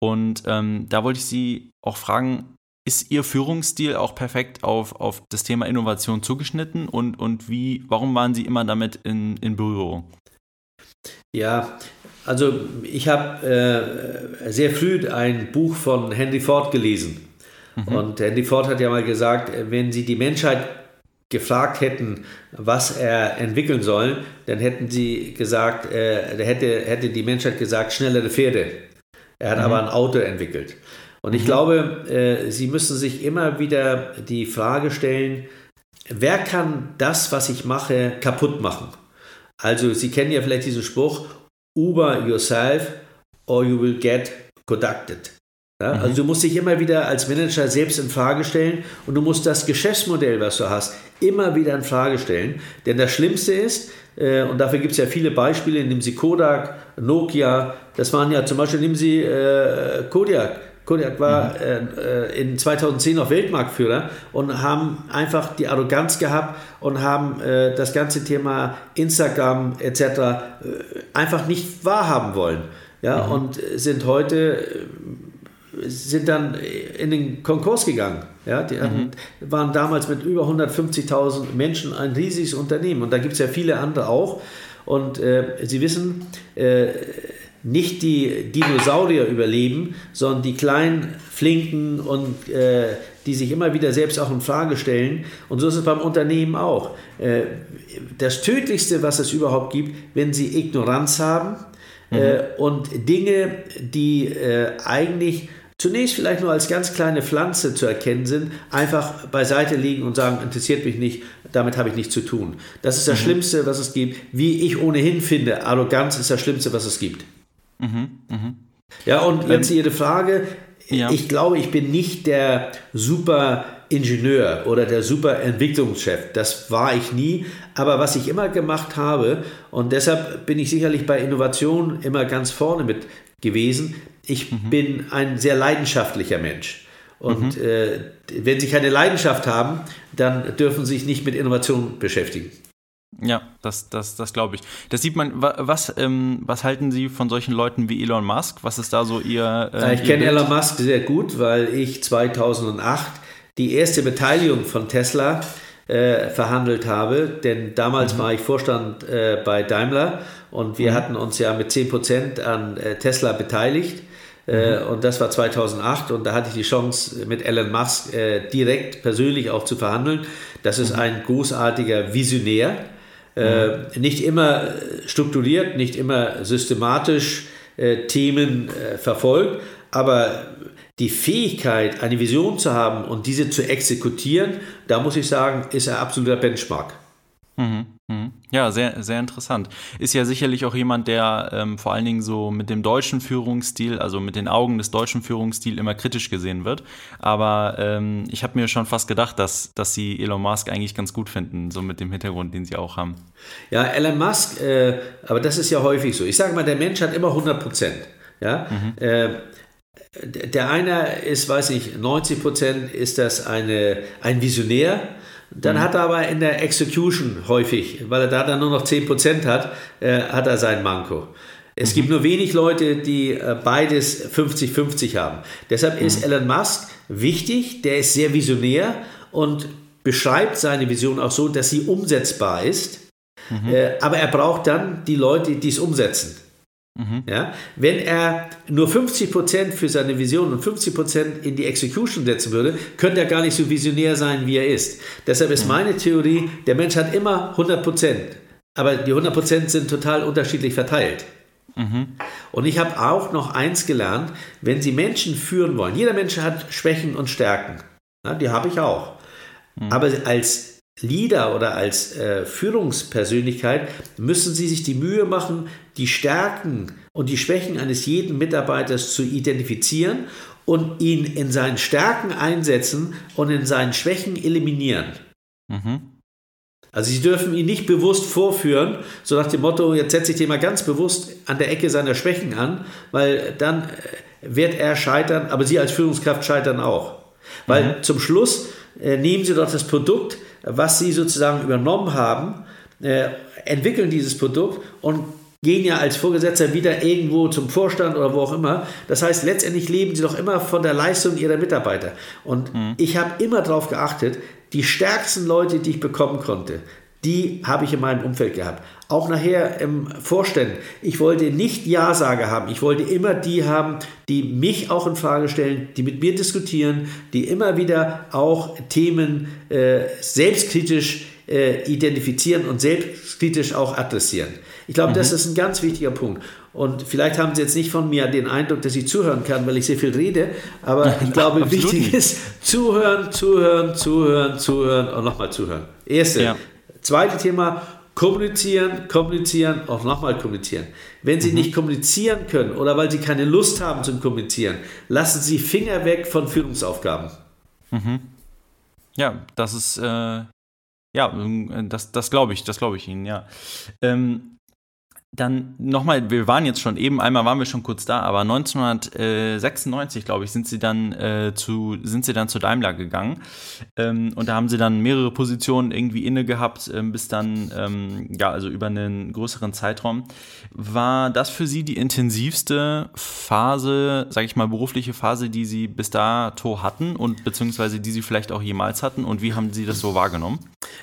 Und ähm, da wollte ich Sie auch fragen, ist Ihr Führungsstil auch perfekt auf, auf das Thema Innovation zugeschnitten und, und wie, warum waren Sie immer damit in, in Berührung? Ja, also ich habe äh, sehr früh ein Buch von Henry Ford gelesen. Mhm. Und Henry Ford hat ja mal gesagt, wenn Sie die Menschheit gefragt hätten, was er entwickeln soll, dann hätten sie gesagt, äh, hätte, hätte die Menschheit gesagt, schnellere Pferde. Er hat mhm. aber ein Auto entwickelt. Und ich mhm. glaube, äh, Sie müssen sich immer wieder die Frage stellen, wer kann das, was ich mache, kaputt machen? Also Sie kennen ja vielleicht diesen Spruch, Uber yourself or you will get conducted. Ja, mhm. Also du musst dich immer wieder als Manager selbst in Frage stellen und du musst das Geschäftsmodell, was du hast, immer wieder in Frage stellen. Denn das Schlimmste ist, äh, und dafür gibt es ja viele Beispiele, nehmen Sie Kodak, Nokia, das waren ja zum Beispiel, nehmen Sie äh, Kodak. Kodak war mhm. äh, in 2010 noch Weltmarktführer und haben einfach die Arroganz gehabt und haben äh, das ganze Thema Instagram etc. Äh, einfach nicht wahrhaben wollen. Ja, mhm. und sind heute äh, sind dann in den Konkurs gegangen. Ja, die mhm. waren damals mit über 150.000 Menschen ein riesiges Unternehmen und da gibt es ja viele andere auch. Und äh, Sie wissen, äh, nicht die Dinosaurier überleben, sondern die kleinen, flinken und äh, die sich immer wieder selbst auch in Frage stellen. Und so ist es beim Unternehmen auch. Äh, das Tödlichste, was es überhaupt gibt, wenn sie Ignoranz haben äh, mhm. äh, und Dinge, die äh, eigentlich zunächst vielleicht nur als ganz kleine Pflanze zu erkennen sind, einfach beiseite liegen und sagen, interessiert mich nicht, damit habe ich nichts zu tun. Das ist das mhm. Schlimmste, was es gibt. Wie ich ohnehin finde, Arroganz ist das Schlimmste, was es gibt. Mhm, mhm. Ja, und jetzt ähm, Ihre Frage. Ja. Ich glaube, ich bin nicht der super Ingenieur oder der super Entwicklungschef. Das war ich nie. Aber was ich immer gemacht habe, und deshalb bin ich sicherlich bei Innovation immer ganz vorne mit gewesen, ich mhm. bin ein sehr leidenschaftlicher Mensch. Und mhm. äh, wenn Sie keine Leidenschaft haben, dann dürfen Sie sich nicht mit Innovation beschäftigen. Ja, das, das, das glaube ich. Das sieht man, was, ähm, was halten Sie von solchen Leuten wie Elon Musk? Was ist da so Ihr. Äh, ich kenne Elon Musk sehr gut, weil ich 2008 die erste Beteiligung von Tesla äh, verhandelt habe, denn damals mhm. war ich Vorstand äh, bei Daimler und wir mhm. hatten uns ja mit 10% an äh, Tesla beteiligt. Äh, mhm. Und das war 2008 und da hatte ich die Chance, mit Elon Musk äh, direkt persönlich auch zu verhandeln. Das ist mhm. ein großartiger Visionär. Äh. Nicht immer strukturiert, nicht immer systematisch Themen verfolgt, aber die Fähigkeit, eine Vision zu haben und diese zu exekutieren, da muss ich sagen, ist er absoluter Benchmark. Mhm, mhm. Ja, sehr, sehr interessant. Ist ja sicherlich auch jemand, der ähm, vor allen Dingen so mit dem deutschen Führungsstil, also mit den Augen des deutschen Führungsstils immer kritisch gesehen wird. Aber ähm, ich habe mir schon fast gedacht, dass, dass Sie Elon Musk eigentlich ganz gut finden, so mit dem Hintergrund, den Sie auch haben. Ja, Elon Musk, äh, aber das ist ja häufig so. Ich sage mal, der Mensch hat immer 100 Prozent. Ja? Mhm. Äh, der eine ist, weiß ich, 90 Prozent ist das eine, ein Visionär dann mhm. hat er aber in der Execution häufig, weil er da dann nur noch 10% hat, äh, hat er sein Manko. Es mhm. gibt nur wenig Leute, die äh, beides 50-50 haben. Deshalb mhm. ist Elon Musk wichtig, der ist sehr visionär und beschreibt seine Vision auch so, dass sie umsetzbar ist. Mhm. Äh, aber er braucht dann die Leute, die es umsetzen. Mhm. Ja? Wenn er nur 50% für seine Vision und 50% in die Execution setzen würde, könnte er gar nicht so visionär sein, wie er ist. Deshalb ist mhm. meine Theorie, der Mensch hat immer 100%, aber die 100% sind total unterschiedlich verteilt. Mhm. Und ich habe auch noch eins gelernt, wenn Sie Menschen führen wollen, jeder Mensch hat Schwächen und Stärken, ja, die habe ich auch. Mhm. Aber als Leader oder als äh, Führungspersönlichkeit müssen Sie sich die Mühe machen, die Stärken und die Schwächen eines jeden Mitarbeiters zu identifizieren und ihn in seinen Stärken einsetzen und in seinen Schwächen eliminieren. Mhm. Also Sie dürfen ihn nicht bewusst vorführen, so nach dem Motto, jetzt setze ich den mal ganz bewusst an der Ecke seiner Schwächen an, weil dann äh, wird er scheitern, aber Sie als Führungskraft scheitern auch. Weil mhm. zum Schluss äh, nehmen Sie doch das Produkt, was Sie sozusagen übernommen haben, äh, entwickeln dieses Produkt und gehen ja als Vorgesetzter wieder irgendwo zum Vorstand oder wo auch immer. Das heißt, letztendlich leben sie doch immer von der Leistung ihrer Mitarbeiter. Und mhm. ich habe immer darauf geachtet, die stärksten Leute, die ich bekommen konnte, die habe ich in meinem Umfeld gehabt. Auch nachher im Vorstand. Ich wollte nicht Ja-Sage haben. Ich wollte immer die haben, die mich auch in Frage stellen, die mit mir diskutieren, die immer wieder auch Themen äh, selbstkritisch äh, identifizieren und selbstkritisch auch adressieren. Ich glaube, mhm. das ist ein ganz wichtiger Punkt. Und vielleicht haben Sie jetzt nicht von mir den Eindruck, dass ich zuhören kann, weil ich sehr viel rede, aber <laughs> ich glaube, wichtig nicht. ist zuhören, zuhören, zuhören, zuhören und nochmal zuhören. Erste. Ja. Zweite Thema, kommunizieren, kommunizieren, auch nochmal kommunizieren. Wenn Sie mhm. nicht kommunizieren können oder weil Sie keine Lust haben zum Kommunizieren, lassen Sie Finger weg von Führungsaufgaben. Mhm. Ja, das ist äh, ja, das, das glaube ich, das glaube ich Ihnen, ja. Ähm, dann nochmal, wir waren jetzt schon eben, einmal waren wir schon kurz da, aber 1996, glaube ich, sind sie dann äh, zu, sind sie dann zu Daimler gegangen. Ähm, und da haben sie dann mehrere Positionen irgendwie inne gehabt, ähm, bis dann, ähm, ja, also über einen größeren Zeitraum. War das für Sie die intensivste Phase, sage ich mal, berufliche Phase, die Sie bis dato hatten und beziehungsweise die Sie vielleicht auch jemals hatten? Und wie haben Sie das so wahrgenommen?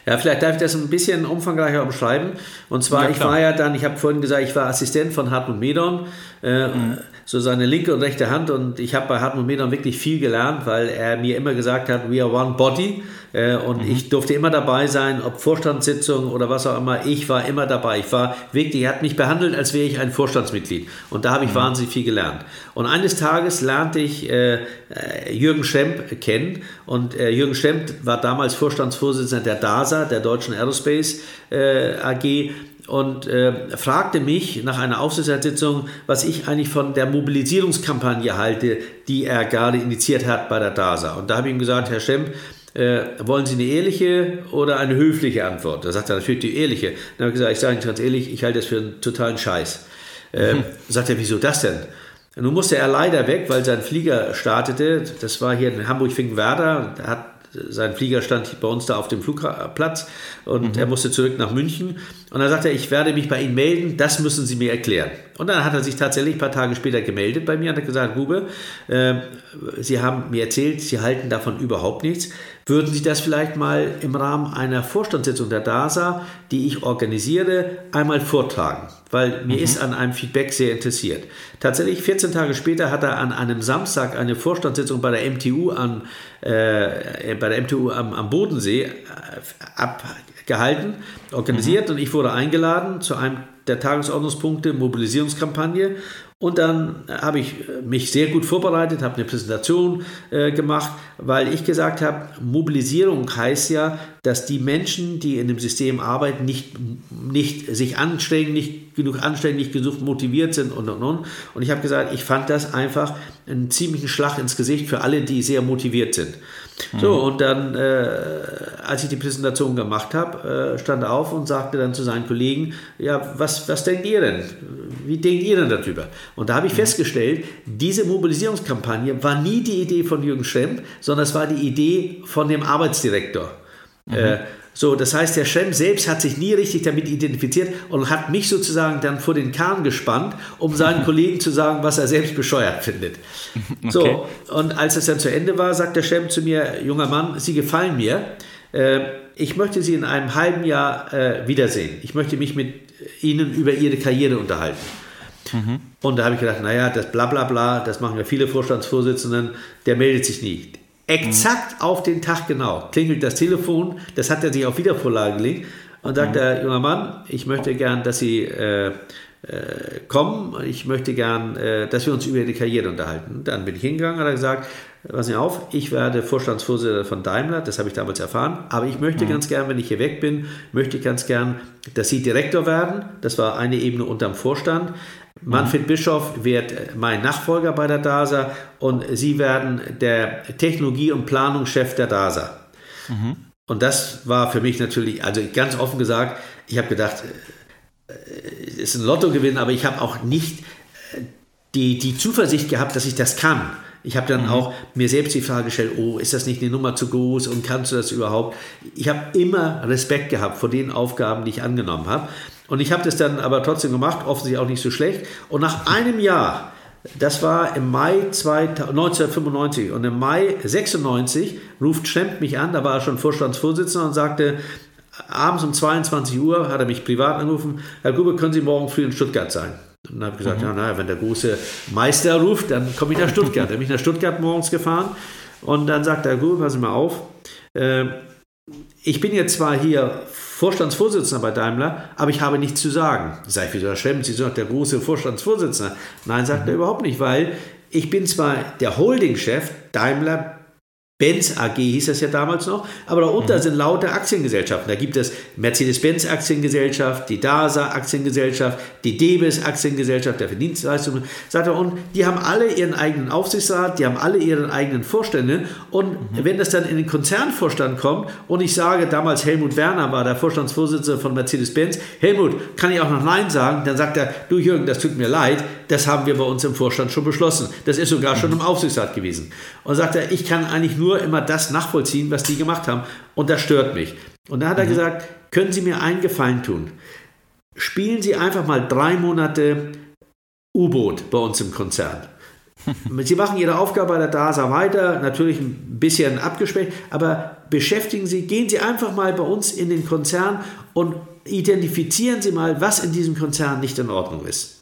Ja, vielleicht darf ich das ein bisschen umfangreicher umschreiben. Und zwar, ja, ich war ja dann, ich habe vorhin gesagt, ich war Assistent von Hartmut Medon, äh, mhm. so seine linke und rechte Hand. Und ich habe bei Hartmut Medon wirklich viel gelernt, weil er mir immer gesagt hat, we are one body. Äh, und mhm. ich durfte immer dabei sein, ob Vorstandssitzung oder was auch immer. Ich war immer dabei. Ich war wirklich, er hat mich behandelt, als wäre ich ein Vorstandsmitglied. Und da habe ich mhm. wahnsinnig viel gelernt. Und eines Tages lernte ich äh, äh Jürgen Schemp kennen. Und äh, Jürgen Schemp war damals Vorstandsvorsitzender der DASA, der Deutschen Aerospace äh, AG und äh, fragte mich nach einer Aufsichtsratssitzung, was ich eigentlich von der Mobilisierungskampagne halte, die er gerade initiiert hat bei der DASA. Und da habe ich ihm gesagt, Herr Schemp, äh, wollen Sie eine ehrliche oder eine höfliche Antwort? Da sagt er natürlich die ehrliche. Dann habe ich gesagt, ich sage Ihnen ganz ehrlich, ich halte das für einen totalen Scheiß. Äh, hm. <laughs> Sagt er, wieso das denn? Nun musste er leider weg, weil sein Flieger startete. Das war hier in Hamburg-Finkenwerder. Er hat sein Flieger stand bei uns da auf dem Flugplatz und mhm. er musste zurück nach München. Und dann sagte er, ich werde mich bei Ihnen melden, das müssen Sie mir erklären. Und dann hat er sich tatsächlich ein paar Tage später gemeldet bei mir und hat gesagt, Rube, äh, Sie haben mir erzählt, Sie halten davon überhaupt nichts. Würden Sie das vielleicht mal im Rahmen einer Vorstandssitzung der DASA, die ich organisiere, einmal vortragen? Weil mir mhm. ist an einem Feedback sehr interessiert. Tatsächlich, 14 Tage später hat er an einem Samstag eine Vorstandssitzung bei der MTU, an, äh, bei der MTU am, am Bodensee äh, abgehalten, organisiert mhm. und ich wurde eingeladen zu einem der Tagesordnungspunkte Mobilisierungskampagne und dann habe ich mich sehr gut vorbereitet, habe eine Präsentation äh, gemacht, weil ich gesagt habe, Mobilisierung heißt ja, dass die Menschen, die in dem System arbeiten, nicht, nicht sich anstrengen, nicht genug anstrengen, nicht genug motiviert sind und und und. Und ich habe gesagt, ich fand das einfach einen ziemlichen Schlag ins Gesicht für alle, die sehr motiviert sind. Mhm. So, und dann, äh, als ich die Präsentation gemacht habe, äh, stand er auf und sagte dann zu seinen Kollegen, ja, was, was denkt ihr denn? Wie denkt ihr denn darüber? Und da habe ich mhm. festgestellt, diese Mobilisierungskampagne war nie die Idee von Jürgen Schremp, sondern es war die Idee von dem Arbeitsdirektor. Mhm. Äh, so, das heißt, der Schrem selbst hat sich nie richtig damit identifiziert und hat mich sozusagen dann vor den Kahn gespannt, um seinen <laughs> Kollegen zu sagen, was er selbst bescheuert findet. <laughs> Okay. So, und als es dann zu Ende war, sagt der Schrem zu mir, junger Mann, Sie gefallen mir. Äh, ich möchte Sie in einem halben Jahr äh, wiedersehen. Ich möchte mich mit Ihnen über Ihre Karriere unterhalten. Mhm. Und da habe ich gedacht, naja, das bla bla bla, das machen ja viele Vorstandsvorsitzenden, der meldet sich nie. Exakt mhm. auf den Tag genau klingelt das Telefon, das hat er sich auf Wiedervorlage gelegt und sagt mhm. der junge Mann, ich möchte gern, dass Sie äh, äh, kommen, ich möchte gern, äh, dass wir uns über Ihre Karriere unterhalten. Dann bin ich hingegangen, hat er gesagt, Sie auf, ich werde Vorstandsvorsitzender von Daimler, das habe ich damals erfahren, aber ich möchte mhm. ganz gern, wenn ich hier weg bin, möchte ich ganz gern, dass Sie Direktor werden. Das war eine Ebene unterm Vorstand. Manfred Bischoff wird mein Nachfolger bei der DASA und Sie werden der Technologie- und Planungschef der DASA. Mhm. Und das war für mich natürlich, also ganz offen gesagt, ich habe gedacht, äh, es ist ein Lottogewinn, aber ich habe auch nicht äh, die, die Zuversicht gehabt, dass ich das kann. Ich habe dann mhm. auch mir selbst die Frage gestellt, oh, ist das nicht eine Nummer zu groß und kannst du das überhaupt? Ich habe immer Respekt gehabt vor den Aufgaben, die ich angenommen habe. Und ich habe das dann aber trotzdem gemacht, offensichtlich auch nicht so schlecht. Und nach einem Jahr, das war im Mai 1995 und im Mai 96 ruft Schemp mich an, da war er schon Vorstandsvorsitzender und sagte, abends um 22 Uhr hat er mich privat angerufen, Herr Gruber, können Sie morgen früh in Stuttgart sein? Und dann habe ich gesagt, mhm. ja, naja, wenn der große Meister ruft, dann komme ich nach Stuttgart. dann bin ich nach Stuttgart morgens gefahren und dann sagt er, Herr Gruber, passen Sie mal auf, äh, ich bin jetzt zwar hier Vorstandsvorsitzender bei Daimler, aber ich habe nichts zu sagen. Sei wieder schlimm, Sie sind doch der große Vorstandsvorsitzende. Nein, sagt mhm. er überhaupt nicht, weil ich bin zwar der Holdingchef, Daimler Benz AG hieß das ja damals noch, aber darunter mhm. sind lauter Aktiengesellschaften. Da gibt es Mercedes-Benz Aktiengesellschaft, die DASA Aktiengesellschaft, die DEBIS Aktiengesellschaft der Verdienstleistungen, sagt er, und die haben alle ihren eigenen Aufsichtsrat, die haben alle ihren eigenen Vorstände und mhm. wenn das dann in den Konzernvorstand kommt und ich sage, damals Helmut Werner war der Vorstandsvorsitzende von Mercedes-Benz, Helmut, kann ich auch noch Nein sagen? Dann sagt er, du Jürgen, das tut mir leid, das haben wir bei uns im Vorstand schon beschlossen. Das ist sogar schon im Aufsichtsrat gewesen. Und sagt er, ich kann eigentlich nur immer das nachvollziehen, was die gemacht haben. Und das stört mich. Und da hat er mhm. gesagt, können Sie mir einen Gefallen tun? Spielen Sie einfach mal drei Monate U-Boot bei uns im Konzern. <laughs> Sie machen Ihre Aufgabe bei der DASA weiter, natürlich ein bisschen abgeschwächt, aber beschäftigen Sie, gehen Sie einfach mal bei uns in den Konzern und identifizieren Sie mal, was in diesem Konzern nicht in Ordnung ist.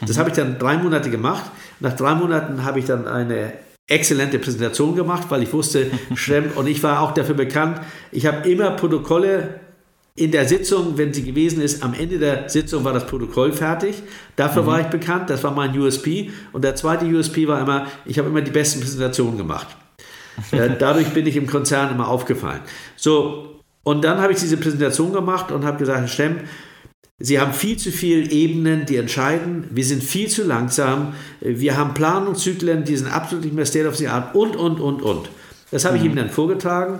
Das mhm. habe ich dann drei Monate gemacht. Nach drei Monaten habe ich dann eine exzellente Präsentation gemacht, weil ich wusste, <laughs> Schremm und ich war auch dafür bekannt, ich habe immer Protokolle in der Sitzung, wenn sie gewesen ist, am Ende der Sitzung war das Protokoll fertig. Dafür mhm. war ich bekannt, das war mein USP. Und der zweite USP war immer, ich habe immer die besten Präsentationen gemacht. <laughs> Äh, dadurch bin ich im Konzern immer aufgefallen. So, und dann habe ich diese Präsentation gemacht und habe gesagt, Stemm, Sie haben viel zu viele Ebenen, die entscheiden. Wir sind viel zu langsam. Wir haben Planungszyklen, die sind absolut nicht mehr State of the Art und, und, und, und. Das habe ich mhm. ihm dann vorgetragen.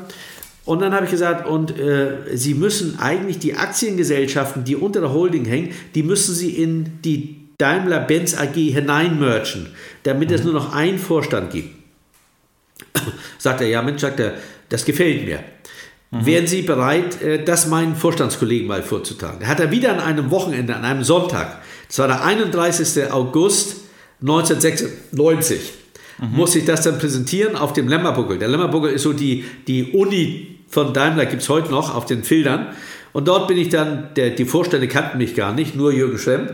Und dann habe ich gesagt, und äh, Sie müssen eigentlich die Aktiengesellschaften, die unter der Holding hängen, die müssen Sie in die Daimler-Benz AG hineinmerchen, damit mhm. es nur noch einen Vorstand gibt. sagt er, ja Mensch, sagt er, das gefällt mir. Mhm. Wären Sie bereit, äh, das meinen Vorstandskollegen mal vorzutragen? Hat er wieder an einem Wochenende, an einem Sonntag, das war der 31. August 1996, mhm. musste ich das dann präsentieren auf dem Lämmerbuckel. Der Lämmerbuckel ist so die, die Uni von Daimler, gibt es heute noch auf den Filtern. Und dort bin ich dann, der, die Vorstände kannten mich gar nicht, nur Jürgen Schremm.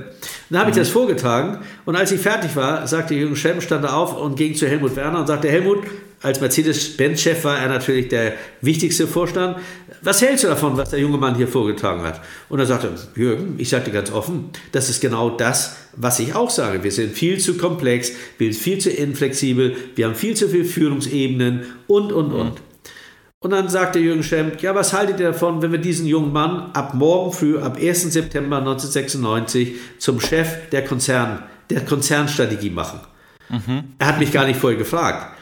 Dann habe ich mhm. das vorgetragen und als ich fertig war, sagte Jürgen Schremm, stand da auf und ging zu Helmut Werner und sagte, Helmut, als Mercedes-Benz-Chef war er natürlich der wichtigste Vorstand. Was hältst du davon, was der junge Mann hier vorgetragen hat? Und er sagte, Jürgen, ich sagte ganz offen, das ist genau das, was ich auch sage. Wir sind viel zu komplex, wir sind viel zu inflexibel, wir haben viel zu viele Führungsebenen und, und, und. Und dann sagte Jürgen Schemp, ja, was haltet ihr davon, wenn wir diesen jungen Mann ab morgen früh, ab 1. September 1996 zum Chef der Konzern, der Konzernstrategie machen? Mhm. Er hat mich gar nicht vorher gefragt.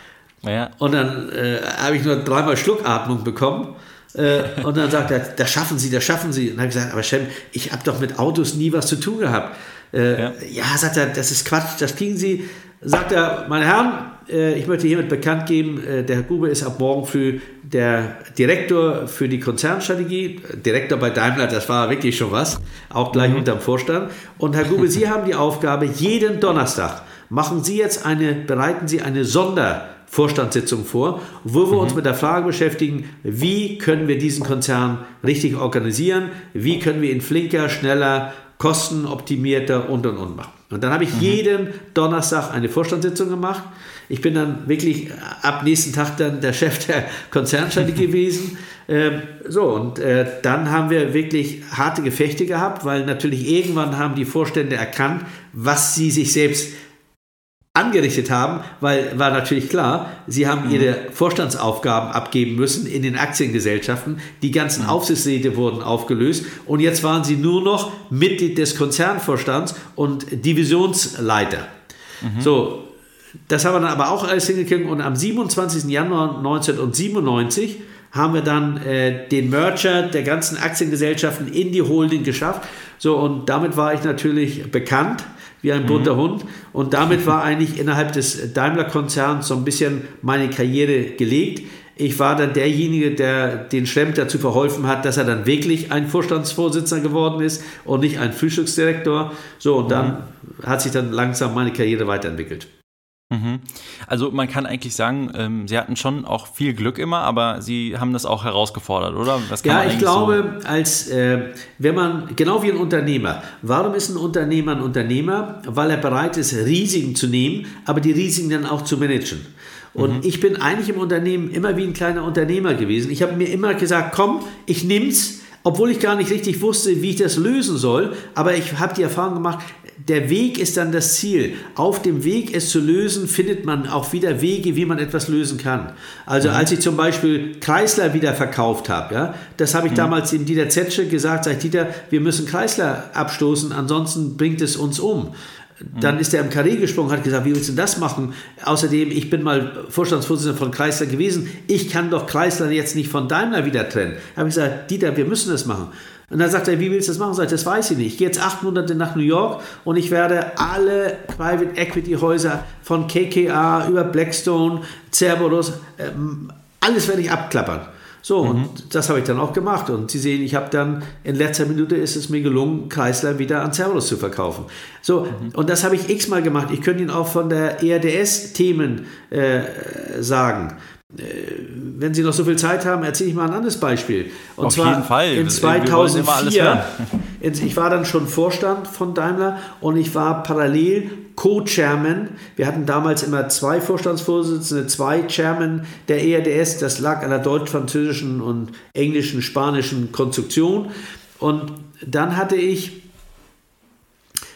Ja. Und dann äh, habe ich nur dreimal Schluckatmung bekommen. Äh, und dann sagt er, das schaffen Sie, das schaffen Sie. Und dann habe ich gesagt, aber Shem, ich habe doch mit Autos nie was zu tun gehabt. Äh, ja. ja, sagt er, das ist Quatsch, das kriegen Sie. Sagt er, meine Herren, äh, ich möchte hiermit bekannt geben, äh, der Herr Grube ist ab morgen früh der Direktor für die Konzernstrategie. Direktor bei Daimler, das war wirklich schon was, auch gleich mhm. unterm Vorstand. Und Herr Grube, Sie <laughs> haben die Aufgabe, jeden Donnerstag machen Sie jetzt eine, bereiten Sie eine Sonder- Vorstandssitzung vor, wo wir mhm. uns mit der Frage beschäftigen, wie können wir diesen Konzern richtig organisieren, wie können wir ihn flinker, schneller, kostenoptimierter und und und machen. Und dann habe ich mhm. jeden Donnerstag eine Vorstandssitzung gemacht. Ich bin dann wirklich ab nächsten Tag dann der Chef der Konzernstrategie <laughs> gewesen. Ähm, so, und äh, dann haben wir wirklich harte Gefechte gehabt, weil natürlich irgendwann haben die Vorstände erkannt, was sie sich selbst angerichtet haben, weil war natürlich klar, sie haben mhm. ihre Vorstandsaufgaben abgeben müssen in den Aktiengesellschaften. Die ganzen mhm. Aufsichtsräte wurden aufgelöst und jetzt waren sie nur noch Mitglied des Konzernvorstands und Divisionsleiter. Mhm. So, das haben wir dann aber auch alles hingekriegt und am 27. Januar 1997 haben wir dann äh, den Merger der ganzen Aktiengesellschaften in die Holding geschafft. So, und damit war ich natürlich bekannt wie ein bunter mhm. Hund. Und damit war eigentlich innerhalb des Daimler-Konzerns so ein bisschen meine Karriere gelegt. Ich war dann derjenige, der den Schlemm dazu verholfen hat, dass er dann wirklich ein Vorstandsvorsitzender geworden ist und nicht ein Frühstücksdirektor. So, und dann mhm. hat sich dann langsam meine Karriere weiterentwickelt. Mhm. Also man kann eigentlich sagen, ähm, sie hatten schon auch viel Glück immer, aber sie haben das auch herausgefordert, oder? ja, ich glaube, so als äh, wenn man, genau wie ein Unternehmer, warum ist ein Unternehmer ein Unternehmer? Weil er bereit ist, Risiken zu nehmen, aber die Risiken dann auch zu managen. Und mhm. ich bin eigentlich im Unternehmen immer wie ein kleiner Unternehmer gewesen. Ich habe mir immer gesagt, komm, ich nimm's, obwohl ich gar nicht richtig wusste, wie ich das lösen soll. Aber ich habe die Erfahrung gemacht, der Weg ist dann das Ziel. Auf dem Weg, es zu lösen, findet man auch wieder Wege, wie man etwas lösen kann. Also mhm. als ich zum Beispiel Kreisler wieder verkauft habe, ja, das habe ich mhm. damals dem Dieter Zetsche gesagt, sag Dieter, wir müssen Kreisler abstoßen, ansonsten bringt es uns um. Dann mhm. ist er im Karree gesprungen, hat gesagt, wie willst du das machen? Außerdem, ich bin mal Vorstandsvorsitzender von Kreisler gewesen. Ich kann doch Kreisler jetzt nicht von Daimler wieder trennen. Da habe ich gesagt, Dieter, wir müssen das machen. Und dann sagt er, wie willst du das machen? Sagt, das weiß ich nicht. Ich gehe jetzt acht Monate nach New York und ich werde alle Private Equity Häuser von KKR über Blackstone, Cerberus, ähm, alles werde ich abklappern. So, mhm. und das habe ich dann auch gemacht. Und Sie sehen, ich habe dann in letzter Minute ist es mir gelungen, Chrysler wieder an Cerberus zu verkaufen. So, mhm. und das habe ich x-mal gemacht. Ich könnte Ihnen auch von der ERDS-Themen äh, sagen. Äh, wenn Sie noch so viel Zeit haben, erzähle ich mal ein anderes Beispiel. Und Auf zwar jeden Fall. <laughs> in 2004. Ich war dann schon Vorstand von Daimler und ich war parallel Co-Chairman. Wir hatten damals immer zwei Vorstandsvorsitzende, zwei Chairman der ERDS. Das lag an der deutsch-französischen und englischen, spanischen Konstruktion. Und dann hatte ich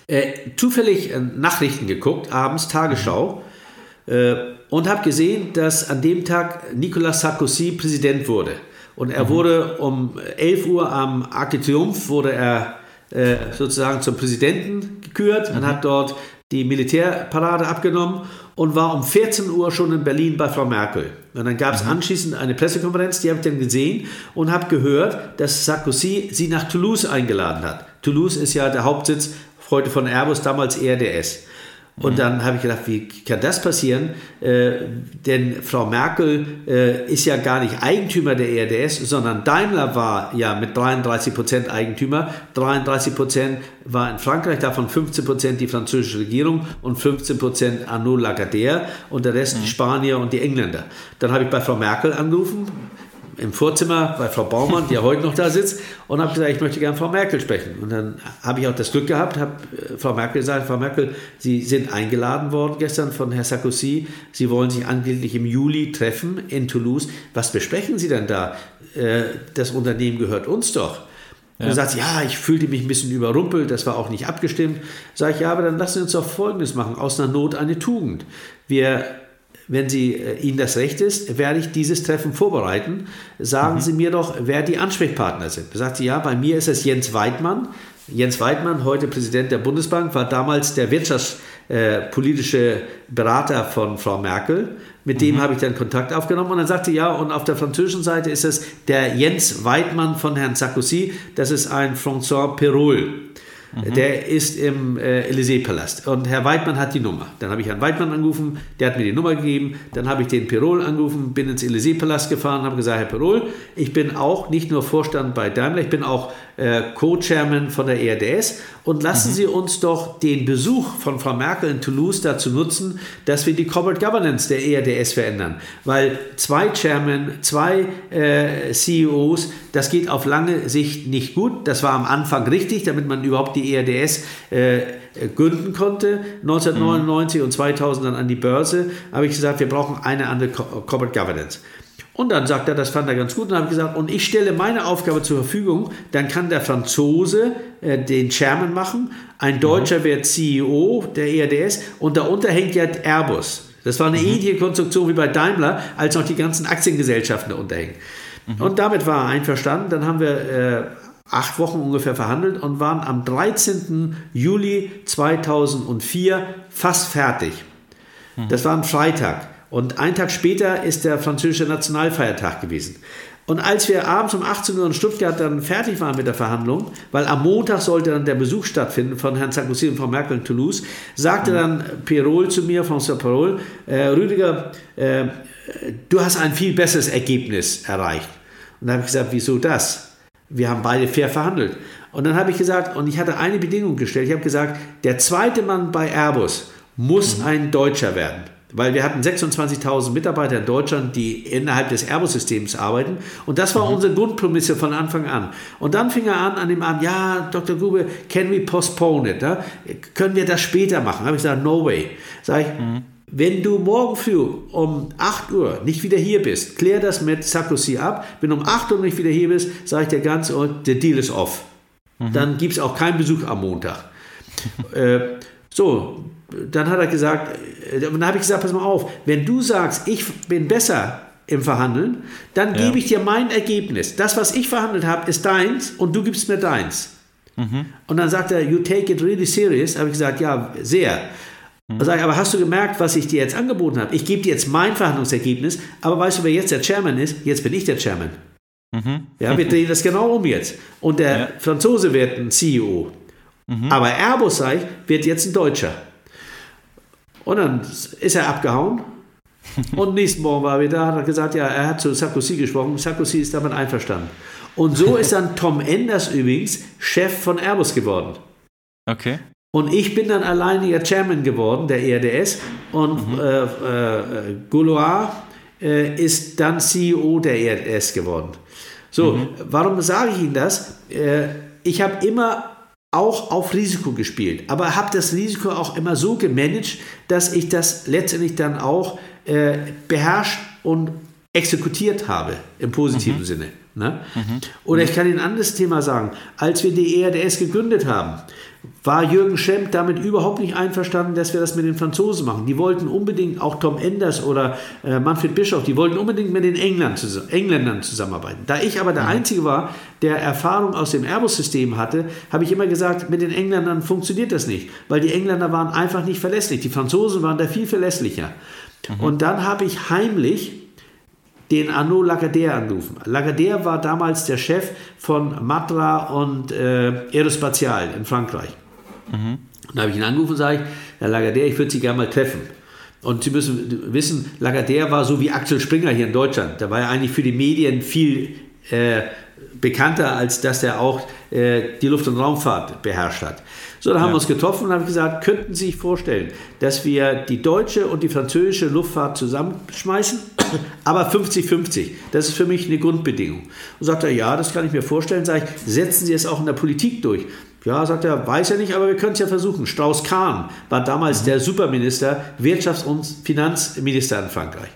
äh, zufällig äh, Nachrichten geguckt, abends Tagesschau. Äh, und habe gesehen, dass an dem Tag Nicolas Sarkozy Präsident wurde. Und er mhm. wurde um 11 Uhr am Arc de Triomphe wurde er äh, sozusagen zum Präsidenten gekürt. Man mhm. hat dort die Militärparade abgenommen und war um 14 Uhr schon in Berlin bei Frau Merkel. Und dann gab es mhm. anschließend eine Pressekonferenz, die habe ich dann gesehen und habe gehört, dass Sarkozy sie nach Toulouse eingeladen hat. Toulouse ist ja der Hauptsitz heute von Airbus, damals ERDS. Und mhm. dann habe ich gedacht, wie kann das passieren? Äh, denn Frau Merkel äh, ist ja gar nicht Eigentümer der ERDS, sondern Daimler war ja mit 33 Prozent Eigentümer. 33 Prozent war in Frankreich, davon 15 Prozent die französische Regierung und 15 Prozent Arnaud Lagardère und der Rest mhm. die Spanier und die Engländer. Dann habe ich bei Frau Merkel angerufen, im Vorzimmer bei Frau Baumann, die ja heute noch da sitzt, und habe gesagt, ich möchte gerne Frau Merkel sprechen. Und dann habe ich auch das Glück gehabt, habe äh, Frau Merkel gesagt, Frau Merkel, Sie sind eingeladen worden gestern von Herrn Sarkozy. Sie wollen sich angeblich im Juli treffen in Toulouse. Was besprechen Sie denn da? Äh, das Unternehmen gehört uns doch. Ja. Dann sagt sie, ja, ich fühlte mich ein bisschen überrumpelt, das war auch nicht abgestimmt. Sage ich, ja, aber dann lassen Sie uns doch Folgendes machen, aus einer Not eine Tugend. Wir wenn Sie, äh, Ihnen das recht ist, werde ich dieses Treffen vorbereiten. Sagen mhm. Sie mir doch, wer die Ansprechpartner sind. Da sagt sie, ja, bei mir ist es Jens Weidmann. Jens Weidmann, heute Präsident der Bundesbank, war damals der wirtschaftspolitische äh, Berater von Frau Merkel. Mit dem mhm. habe ich dann Kontakt aufgenommen und dann sagte ja, und auf der französischen Seite ist es der Jens Weidmann von Herrn Sarkozy, das ist ein François Perol. Mhm. Der ist im äh, Élysée-Palast. Und Herr Weidmann hat die Nummer. Dann habe ich Herrn Weidmann angerufen, der hat mir die Nummer gegeben. Dann habe ich den Perol angerufen, bin ins Élysée-Palast gefahren, habe gesagt, Herr Perol, ich bin auch nicht nur Vorstand bei Daimler, ich bin auch äh, Co-Chairman von der ERDS. Und lassen mhm. Sie uns doch den Besuch von Frau Merkel in Toulouse dazu nutzen, dass wir die Corporate Governance der ERDS verändern. Weil zwei Chairmen, zwei äh, CEOs, das geht auf lange Sicht nicht gut. Das war am Anfang richtig, damit man überhaupt die ERDS äh, gründen konnte. 1999 mhm. und 2000 dann an die Börse habe ich gesagt, wir brauchen eine andere Corporate Governance. Und dann sagt er, das fand er ganz gut. Und dann habe ich gesagt, und ich stelle meine Aufgabe zur Verfügung, dann kann der Franzose äh, den Chairman machen, ein Deutscher mhm. wird CEO der ERDS und darunter hängt ja Airbus. Das war eine mhm. ähnliche Konstruktion wie bei Daimler, als noch die ganzen Aktiengesellschaften darunter hängen. Mhm. Und damit war er einverstanden. Dann haben wir äh, acht Wochen ungefähr verhandelt und waren am 13. Juli 2004 fast fertig. Mhm. Das war ein Freitag. Und einen Tag später ist der französische Nationalfeiertag gewesen. Und als wir abends um 18 Uhr in Stuttgart dann fertig waren mit der Verhandlung, weil am Montag sollte dann der Besuch stattfinden von Herrn Sarkozy und Frau Merkel in Toulouse, sagte dann Pirol zu mir, François Pirol, äh, Rüdiger, äh, du hast ein viel besseres Ergebnis erreicht. Und dann habe ich gesagt, wieso das? Wir haben beide fair verhandelt. Und dann habe ich gesagt, und ich hatte eine Bedingung gestellt, ich habe gesagt, der zweite Mann bei Airbus muss mhm. ein Deutscher werden. Weil wir hatten 26.000 Mitarbeiter in Deutschland, die innerhalb des Airbus-Systems arbeiten. Und das war mhm. unsere Grundprämisse von Anfang an. Und dann fing er an, an dem Abend, ja, Dr. Grube, can we postpone it? Ja? Können wir das später machen? Habe ich gesagt, no way. Sag ich, mhm. Wenn du morgen früh um 8 Uhr nicht wieder hier bist, klär das mit Sarkozy ab. Wenn du um 8 Uhr nicht wieder hier bist, sage ich dir ganz, und der Deal ist off. Mhm. Dann gibt es auch keinen Besuch am Montag. äh, so, dann hat er gesagt, äh, dann habe ich gesagt, pass mal auf, wenn du sagst, ich bin besser im Verhandeln, dann ja. gebe ich dir mein Ergebnis. Das, was ich verhandelt habe, ist deins und du gibst mir deins. Mhm. Und dann sagt er, you take it really serious. Habe ich gesagt, ja, sehr. Mhm. Sag ich, aber hast du gemerkt, was ich dir jetzt angeboten habe? Ich gebe dir jetzt mein Verhandlungsergebnis, aber weißt du, wer jetzt der Chairman ist? Jetzt bin ich der Chairman. Mhm. Ja, wir drehen das genau um jetzt. Und der ja. Franzose wird ein CEO. Mhm. Aber Airbus, sag ich, wird jetzt ein Deutscher. Und dann ist er abgehauen. Und nächsten Morgen war er wieder, hat er gesagt, ja, er hat zu Sarkozy gesprochen. Sarkozy ist damit einverstanden. Und so ist dann Tom Enders übrigens Chef von Airbus geworden. Okay. Und ich bin dann alleiniger Chairman geworden der ERDS und mhm. äh, äh, Gouloir äh, ist dann CEO der ERDS geworden. So, mhm. warum sage ich Ihnen das? Äh, ich habe immer auch auf Risiko gespielt, aber habe das Risiko auch immer so gemanagt, dass ich das letztendlich dann auch äh, beherrscht und exekutiert habe, im positiven mhm. Sinne. Ne? Mhm. Oder ich kann Ihnen ein anderes Thema sagen. Als wir die ERDS gegründet haben, war Jürgen Schemp damit überhaupt nicht einverstanden, dass wir das mit den Franzosen machen. Die wollten unbedingt, auch Tom Enders oder äh, Manfred Bischof, die wollten unbedingt mit den England, Engländern zusammenarbeiten. Da ich aber der mhm. Einzige war, der Erfahrung aus dem Airbus-System hatte, habe ich immer gesagt, mit den Engländern funktioniert das nicht, weil die Engländer waren einfach nicht verlässlich. Die Franzosen waren da viel verlässlicher. Mhm. Und dann habe ich heimlich den Arnaud Lagardère anrufen. Lagardère war damals der Chef von Matra und äh, Aerospatial in Frankreich. Mhm. Dann habe ich ihn angerufen und sage, Herr Lagardère, ich würde Sie gerne mal treffen. Und Sie müssen wissen, Lagardère war so wie Axel Springer hier in Deutschland. Der war ja eigentlich für die Medien viel äh, bekannter, als dass er auch äh, die Luft- und Raumfahrt beherrscht hat. So, da haben ja. wir uns getroffen und haben gesagt, könnten Sie sich vorstellen, dass wir die deutsche und die französische Luftfahrt zusammenschmeißen, <coughs> aber 50-50. Das ist für mich eine Grundbedingung. Und sagt er, ja, das kann ich mir vorstellen. Sag ich, setzen Sie es auch in der Politik durch. Ja, sagt er, weiß er nicht, aber wir können es ja versuchen. Strauss-Kahn war damals mhm. der Superminister, Wirtschafts- und Finanzminister in Frankreich.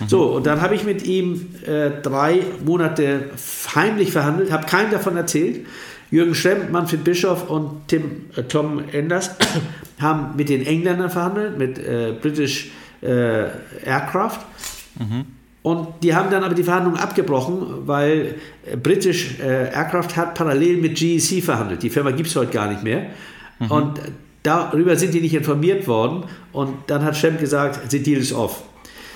Mhm. So, und dann habe ich mit ihm äh, drei Monate heimlich verhandelt, habe keinem davon erzählt. Jürgen Schremm, Manfred Bischof und Tim, äh, Tom Enders <coughs> haben mit den Engländern verhandelt, mit äh, British äh, Aircraft. Mhm. Und die haben dann aber die Verhandlungen abgebrochen, weil äh, British äh, Aircraft hat parallel mit GEC verhandelt. Die Firma gibt es heute gar nicht mehr. Mhm. Und darüber sind die nicht informiert worden. Und dann hat Schremm gesagt, the deal is off.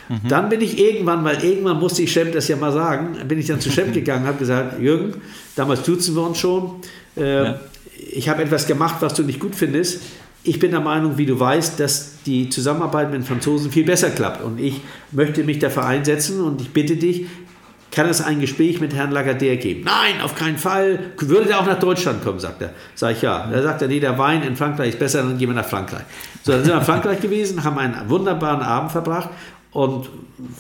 Mhm. Dann bin ich irgendwann, weil irgendwann musste ich Schemp das ja mal sagen, bin ich dann zu Schemp <laughs> gegangen, habe gesagt, Jürgen, damals duzen wir uns schon, äh, ja. ich habe etwas gemacht, was du nicht gut findest. Ich bin der Meinung, wie du weißt, dass die Zusammenarbeit mit den Franzosen viel besser klappt. Und ich möchte mich dafür einsetzen und ich bitte dich, kann es ein Gespräch mit Herrn Lagardère geben? Nein, auf keinen Fall. Würde der auch nach Deutschland kommen, sagt er. Sag ich ja. Da sagt er, nee, der Wein in Frankreich ist besser, dann gehen wir nach Frankreich. So, dann sind wir in <laughs> Frankreich gewesen, haben einen wunderbaren Abend verbracht und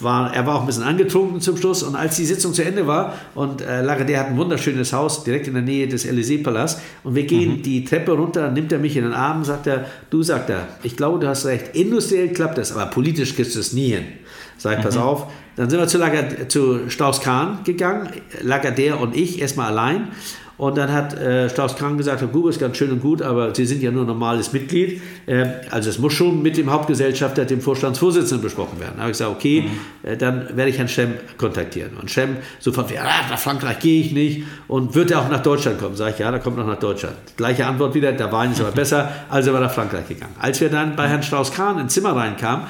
war, er war auch ein bisschen angetrunken zum Schluss. Und als die Sitzung zu Ende war und äh, Lagardère hat ein wunderschönes Haus direkt in der Nähe des Élysée-Palasts und wir gehen mhm. die Treppe runter, nimmt er mich in den Arm, sagt er, du, sagt er, ich glaube, du hast recht, industriell klappt das, aber politisch kriegst du es nie hin. Sag, mhm. pass auf. Dann sind wir zu, zu Strauss-Kahn gegangen, Lagardère und ich, erstmal allein. Und dann hat äh, Strauss-Kahn gesagt, Herr Gruber ist ganz schön und gut, aber Sie sind ja nur normales Mitglied. Äh, also es muss schon mit dem Hauptgesellschafter, dem Vorstandsvorsitzenden besprochen werden. Da habe ich gesagt, okay, mhm. äh, dann werde ich Herrn Schemm kontaktieren. Und Schemm sofort, ja, nach Frankreich gehe ich nicht. Und wird er auch nach Deutschland kommen? Sage ich, ja, da kommt noch nach Deutschland. Gleiche Antwort wieder, der Wein ist aber <laughs> besser, also war nach Frankreich gegangen. Als wir dann bei Herrn Strauss-Kahn ins Zimmer reinkamen,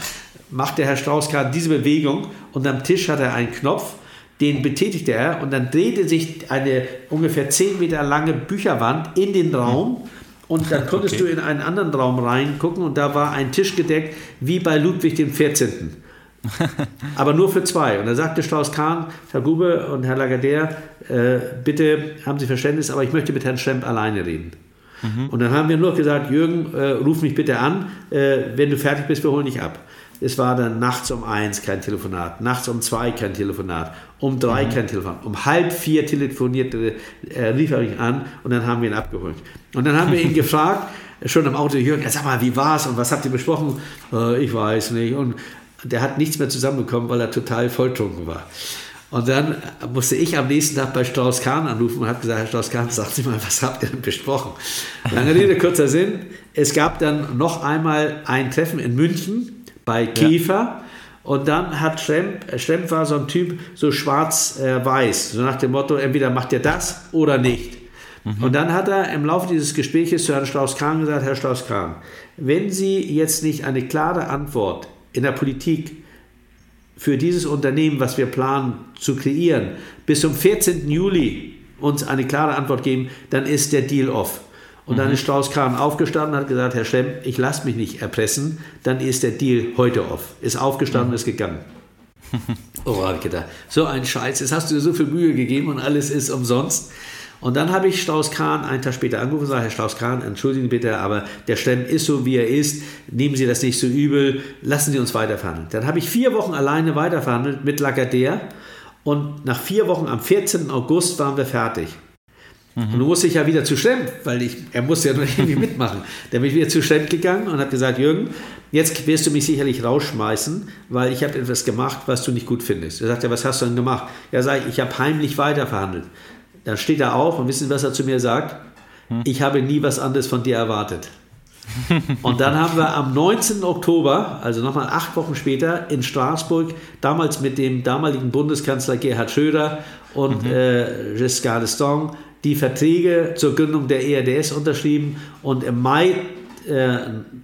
machte Herr Strauss-Kahn diese Bewegung und am Tisch hat er einen Knopf den betätigte er und dann drehte sich eine ungefähr 10 Meter lange Bücherwand in den Raum und dann <laughs> konntest okay. du in einen anderen Raum reingucken und da war ein Tisch gedeckt wie bei Ludwig XIV. <laughs> aber nur für zwei. Und da sagte Strauß Kahn, Herr Gube und Herr Lagardère, äh, bitte haben Sie Verständnis, aber ich möchte mit Herrn Schremp alleine reden. Mhm. Und dann haben wir nur gesagt, Jürgen, äh, ruf mich bitte an, äh, wenn du fertig bist, wir holen dich ab. Es war dann nachts um eins kein Telefonat, nachts um zwei kein Telefonat, um drei mhm. kein Telefonat, um halb vier telefonierte, äh, rief er mich an und dann haben wir ihn abgeholt. Und dann haben wir ihn <laughs> gefragt, schon im Auto, Jürgen, sag mal, wie war's und was habt ihr besprochen? Äh, ich weiß nicht. Und der hat nichts mehr zusammenbekommen, weil er total volltrunken war. Und dann musste ich am nächsten Tag bei Strauss-Kahn anrufen und habe gesagt, Herr Strauss-Kahn, sagen Sie mal, was habt ihr denn besprochen? Lange Rede, <laughs> kurzer Sinn. Es gab dann noch einmal ein Treffen in München bei Käfer. Ja. Und dann hat Schremp, Schremp war so ein Typ, so schwarz-weiß, so nach dem Motto, entweder macht ihr das oder nicht. Mhm. Und dann hat er im Laufe dieses Gesprächs zu Herrn Strauß-Kahn gesagt, Herr Strauß-Kahn, wenn Sie jetzt nicht eine klare Antwort in der Politik für dieses Unternehmen, was wir planen zu kreieren, bis zum 14. Juli uns eine klare Antwort geben, dann ist der Deal off. Und dann mhm. ist Strauß-Kahn aufgestanden und hat gesagt, Herr Schlemm, ich lasse mich nicht erpressen, dann ist der Deal heute off. Ist aufgestanden und ist gegangen. <laughs> oh, habe ich gedacht, so ein Scheiß, jetzt hast du dir so viel Mühe gegeben und alles ist umsonst. Und dann habe ich Strauß-Kahn einen Tag später angerufen und gesagt, Herr Strauß-Kahn, entschuldigen Sie bitte, aber der Schlemm ist so, wie er ist. Nehmen Sie das nicht so übel, lassen Sie uns weiterverhandeln. Dann habe ich vier Wochen alleine weiterverhandelt mit Lagardère und nach vier Wochen, am 14. August, waren wir fertig. Mhm. Und du musste ich ja wieder zu Schlemm, weil ich, er musste ja nur <laughs> irgendwie mitmachen. Dann bin ich wieder zu Schlemm gegangen und habe gesagt, Jürgen, jetzt wirst du mich sicherlich rausschmeißen, weil ich habe etwas gemacht, was du nicht gut findest. Er sagt, ja, was hast du denn gemacht? Ja, sag ich, ich habe heimlich weiterverhandelt. Dann steht er auf und wissen, was er zu mir sagt? Hm. Ich habe nie was anderes von dir erwartet. <laughs> und dann haben wir am 19. Oktober, also nochmal acht Wochen später, in Straßburg, damals mit dem damaligen Bundeskanzler Gerhard Schröder und mhm. äh, Giscard d'Estaing, die Verträge zur Gründung der ERDS unterschrieben und im Mai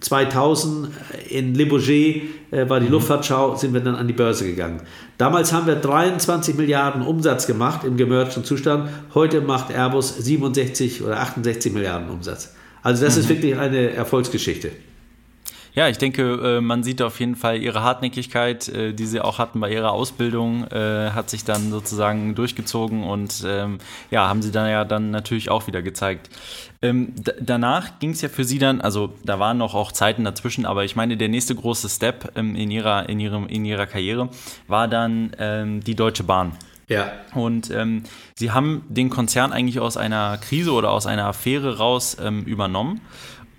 2000 äh, in Le Bourget äh, war die mhm. Luftfahrtschau, sind wir dann an die Börse gegangen. Damals haben wir 23 Milliarden Umsatz gemacht im gemergten Zustand. Heute macht Airbus 67 oder 68 Milliarden Umsatz. Also das mhm. ist wirklich eine Erfolgsgeschichte. Ja, ich denke, äh, man sieht auf jeden Fall ihre Hartnäckigkeit, äh, die sie auch hatten bei ihrer Ausbildung, äh, hat sich dann sozusagen durchgezogen und ähm, ja, haben sie dann ja dann natürlich auch wieder gezeigt. Ähm, danach ging es ja für sie dann, also da waren noch auch Zeiten dazwischen, aber ich meine, der nächste große Step ähm, in, ihrer, in, ihrem, in ihrer Karriere war dann die Deutsche Bahn. Ja. Und ähm, sie haben den Konzern eigentlich aus einer Krise oder aus einer Affäre raus ähm, übernommen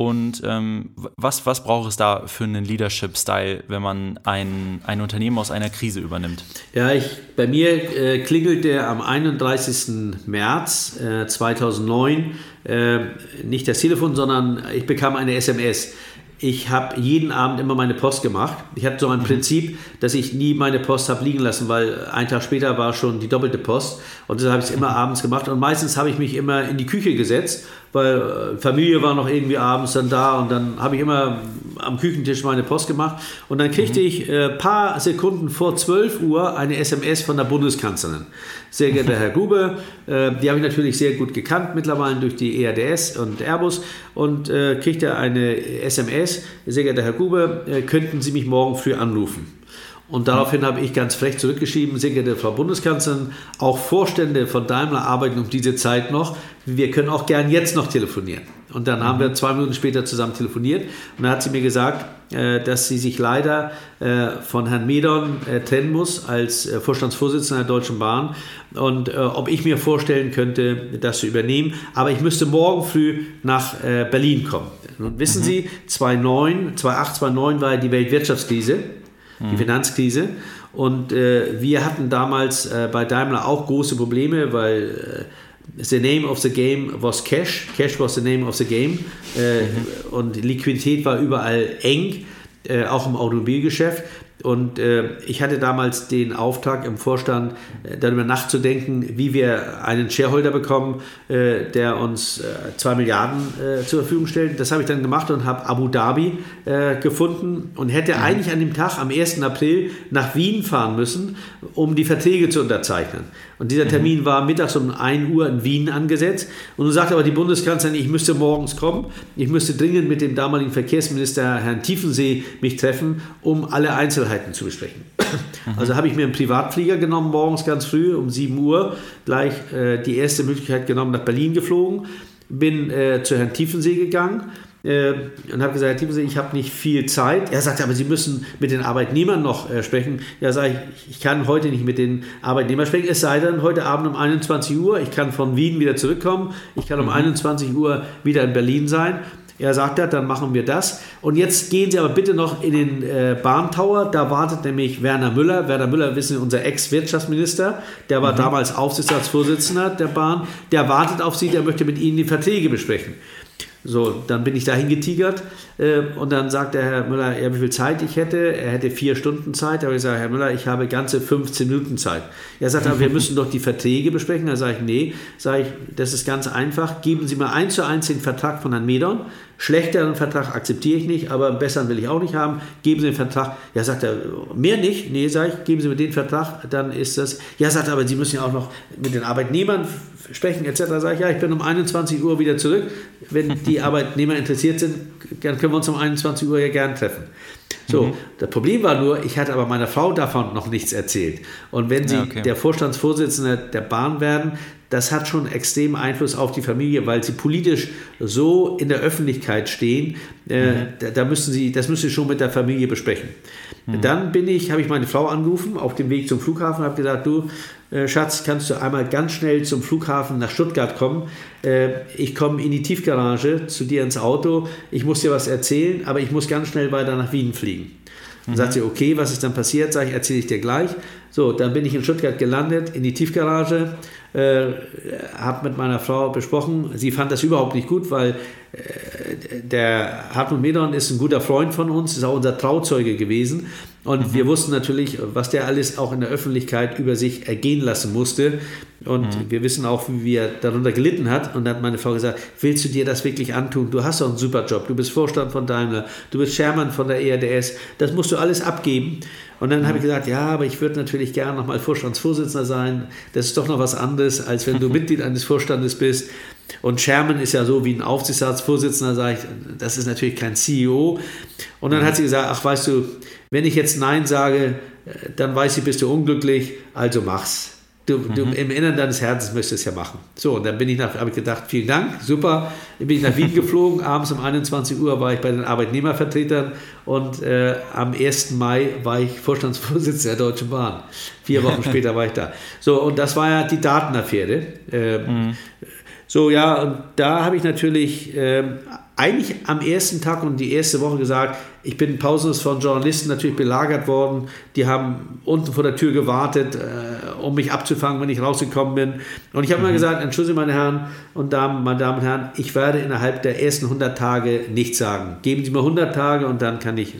und ähm, was, was braucht es da für einen Leadership-Style, wenn man ein, ein Unternehmen aus einer Krise übernimmt? Ja, ich, bei mir äh, klingelte am 31. März äh, 2009 äh, nicht das Telefon, sondern ich bekam eine SMS. Ich habe jeden Abend immer meine Post gemacht. Ich hatte so ein mhm. Prinzip, dass ich nie meine Post habe liegen lassen, weil ein Tag später war schon die doppelte Post. Und deshalb habe ich es immer abends gemacht. Und meistens habe ich mich immer in die Küche gesetzt weil äh, Familie war noch irgendwie abends dann da und dann habe ich immer am Küchentisch meine Post gemacht und dann kriegte mhm. ich ein äh, paar Sekunden vor 12 Uhr eine SMS von der Bundeskanzlerin. Sehr geehrter Herr Grube, äh, die habe ich natürlich sehr gut gekannt mittlerweile durch die ERDS und Airbus und äh, kriegte eine SMS, sehr geehrter Herr Grube, äh, könnten Sie mich morgen früh anrufen? Und daraufhin habe ich ganz frech zurückgeschrieben, sehr geehrte Frau Bundeskanzlerin, auch Vorstände von Daimler arbeiten um diese Zeit noch. Wir können auch gern jetzt noch telefonieren. Und dann haben wir mhm. zwei Minuten später zusammen telefoniert und dann hat sie mir gesagt, äh, dass sie sich leider äh, von Herrn Medon äh, trennen muss als Vorstandsvorsitzender der Deutschen Bahn und ob ich mir vorstellen könnte, das zu übernehmen. Aber ich müsste morgen früh nach Berlin kommen. Nun wissen mhm. Sie, 2009, 2008, 2009 war die Weltwirtschaftskrise die Finanzkrise. Und äh, wir hatten damals äh, bei Daimler auch große Probleme, weil äh, the name of the game was Cash. Cash was the name of the game. Äh, mhm. Und Liquidität war überall eng, äh, auch im Automobilgeschäft. Und äh, ich hatte damals den Auftrag im Vorstand, äh, darüber nachzudenken, wie wir einen Shareholder bekommen, äh, der uns äh, zwei Milliarden äh, zur Verfügung stellt. Das habe ich dann gemacht und habe Abu Dhabi äh, gefunden und hätte mhm. eigentlich an dem Tag, am 1. April, nach Wien fahren müssen, um die Verträge zu unterzeichnen. Und dieser mhm. Termin war mittags um 1 Uhr in Wien angesetzt. Und nun sagt aber die Bundeskanzlerin, ich müsste morgens kommen. Ich müsste dringend mit dem damaligen Verkehrsminister Herrn Tiefensee mich treffen, um alle Einzelheiten zu besprechen. Mhm. Also habe ich mir einen Privatflieger genommen, morgens ganz früh um 7 Uhr, gleich äh, die erste Möglichkeit genommen, nach Berlin geflogen, bin äh, zu Herrn Tiefensee gegangen äh, und habe gesagt, Herr Tiefensee, ich habe nicht viel Zeit. Er sagte, aber Sie müssen mit den Arbeitnehmern noch äh, sprechen. Ja, sage ich, ich kann heute nicht mit den Arbeitnehmern sprechen, es sei denn heute Abend um 21 Uhr. Ich kann von Wien wieder zurückkommen. Ich kann um mhm. 21 Uhr wieder in Berlin sein. Er sagt, ja, dann machen wir das. Und jetzt gehen Sie aber bitte noch in den äh, Bahntower. Da wartet nämlich Werner Müller. Werner Müller, wissen Sie, unser Ex-Wirtschaftsminister. Der war mhm. damals Aufsichtsratsvorsitzender der Bahn. Der wartet auf Sie, der möchte mit Ihnen die Verträge besprechen. So, dann bin ich dahin getigert und dann sagt der Herr Müller, ja, wie viel Zeit ich hätte. Er hätte vier Stunden Zeit. Aber ich sage, Herr Müller, ich habe ganze 15 Minuten Zeit. Er sagt, aber wir <laughs> müssen doch die Verträge besprechen. Da sage ich, nee, sage ich, das ist ganz einfach. Geben Sie mir eins zu eins den Vertrag von Herrn Medon. Schlechteren Vertrag akzeptiere ich nicht, aber einen besseren will ich auch nicht haben. Geben Sie den Vertrag. Ja, sagt er, mehr nicht. Nee, sage ich, geben Sie mir den Vertrag, dann ist das. Ja, sagt er, aber Sie müssen ja auch noch mit den Arbeitnehmern sprechen etc. Sage ich, ja, ich bin um 21 Uhr wieder zurück. Wenn die <laughs> Arbeitnehmer interessiert sind, dann können wir uns um 21 Uhr ja gern treffen. So, mhm. das Problem war nur, ich hatte aber meiner Frau davon noch nichts erzählt. Und wenn sie ja, okay. der Vorstandsvorsitzende der Bahn werden, das hat schon extrem Einfluss auf die Familie, weil sie politisch so in der Öffentlichkeit stehen. Äh, mhm. da, da, müssen sie, das müssen sie schon mit der Familie besprechen. Mhm. Dann bin ich, habe ich meine Frau angerufen auf dem Weg zum Flughafen, habe gesagt, du, äh, Schatz, kannst du einmal ganz schnell zum Flughafen nach Stuttgart kommen? Äh, ich komme in die Tiefgarage zu dir ins Auto, ich muss dir was erzählen, aber ich muss ganz schnell weiter nach Wien fliegen. Dann mhm. sagt sie, okay, was ist dann passiert? Sag ich, erzähle ich dir gleich. So, dann bin ich in Stuttgart gelandet, in die Tiefgarage, äh, habe mit meiner Frau besprochen. Sie fand das überhaupt nicht gut, weil äh, der Hartmut Medon ist ein guter Freund von uns, ist auch unser Trauzeuge gewesen. Und mhm. wir wussten natürlich, was der alles auch in der Öffentlichkeit über sich ergehen lassen musste. Und mhm. wir wissen auch, wie er darunter gelitten hat. Und dann hat meine Frau gesagt, willst du dir das wirklich antun? Du hast doch einen super Job. Du bist Vorstand von Daimler. Du bist Chairman von der ERDS. Das musst du alles abgeben. Und dann mhm. habe ich gesagt, ja, aber ich würde natürlich gerne nochmal Vorstandsvorsitzender sein. Das ist doch noch was anderes, als wenn du <laughs> Mitglied eines Vorstandes bist. Und Chairman ist ja so wie ein Aufsichtsratsvorsitzender, sage ich, das ist natürlich kein CEO. Und dann hat sie gesagt, ach weißt du, wenn ich jetzt Nein sage, äh, dann weiß ich, bist du unglücklich, also mach's. Du, mhm. du, Im Inneren deines Herzens möchtest es ja machen. So, und dann bin ich nach, habe ich gedacht, vielen Dank, super. Dann bin ich nach Wien <laughs> geflogen. Abends um 21 Uhr war ich bei den Arbeitnehmervertretern und äh, am 1. Mai war ich Vorstandsvorsitzender der Deutschen Bahn. Vier <laughs> Wochen später war ich da. So, und das war ja die Datenaffäre. Äh, mhm. So, ja, und da habe ich natürlich äh, eigentlich am ersten Tag und die erste Woche gesagt, ich bin pausenlos von Journalisten natürlich belagert worden. Die haben unten vor der Tür gewartet, äh, um mich abzufangen, wenn ich rausgekommen bin. Und ich habe mhm. mal gesagt, entschuldigen meine Herren und Damen, meine Damen und Herren, ich werde innerhalb der ersten 100 Tage nichts sagen. Geben Sie mir 100 Tage und dann kann ich.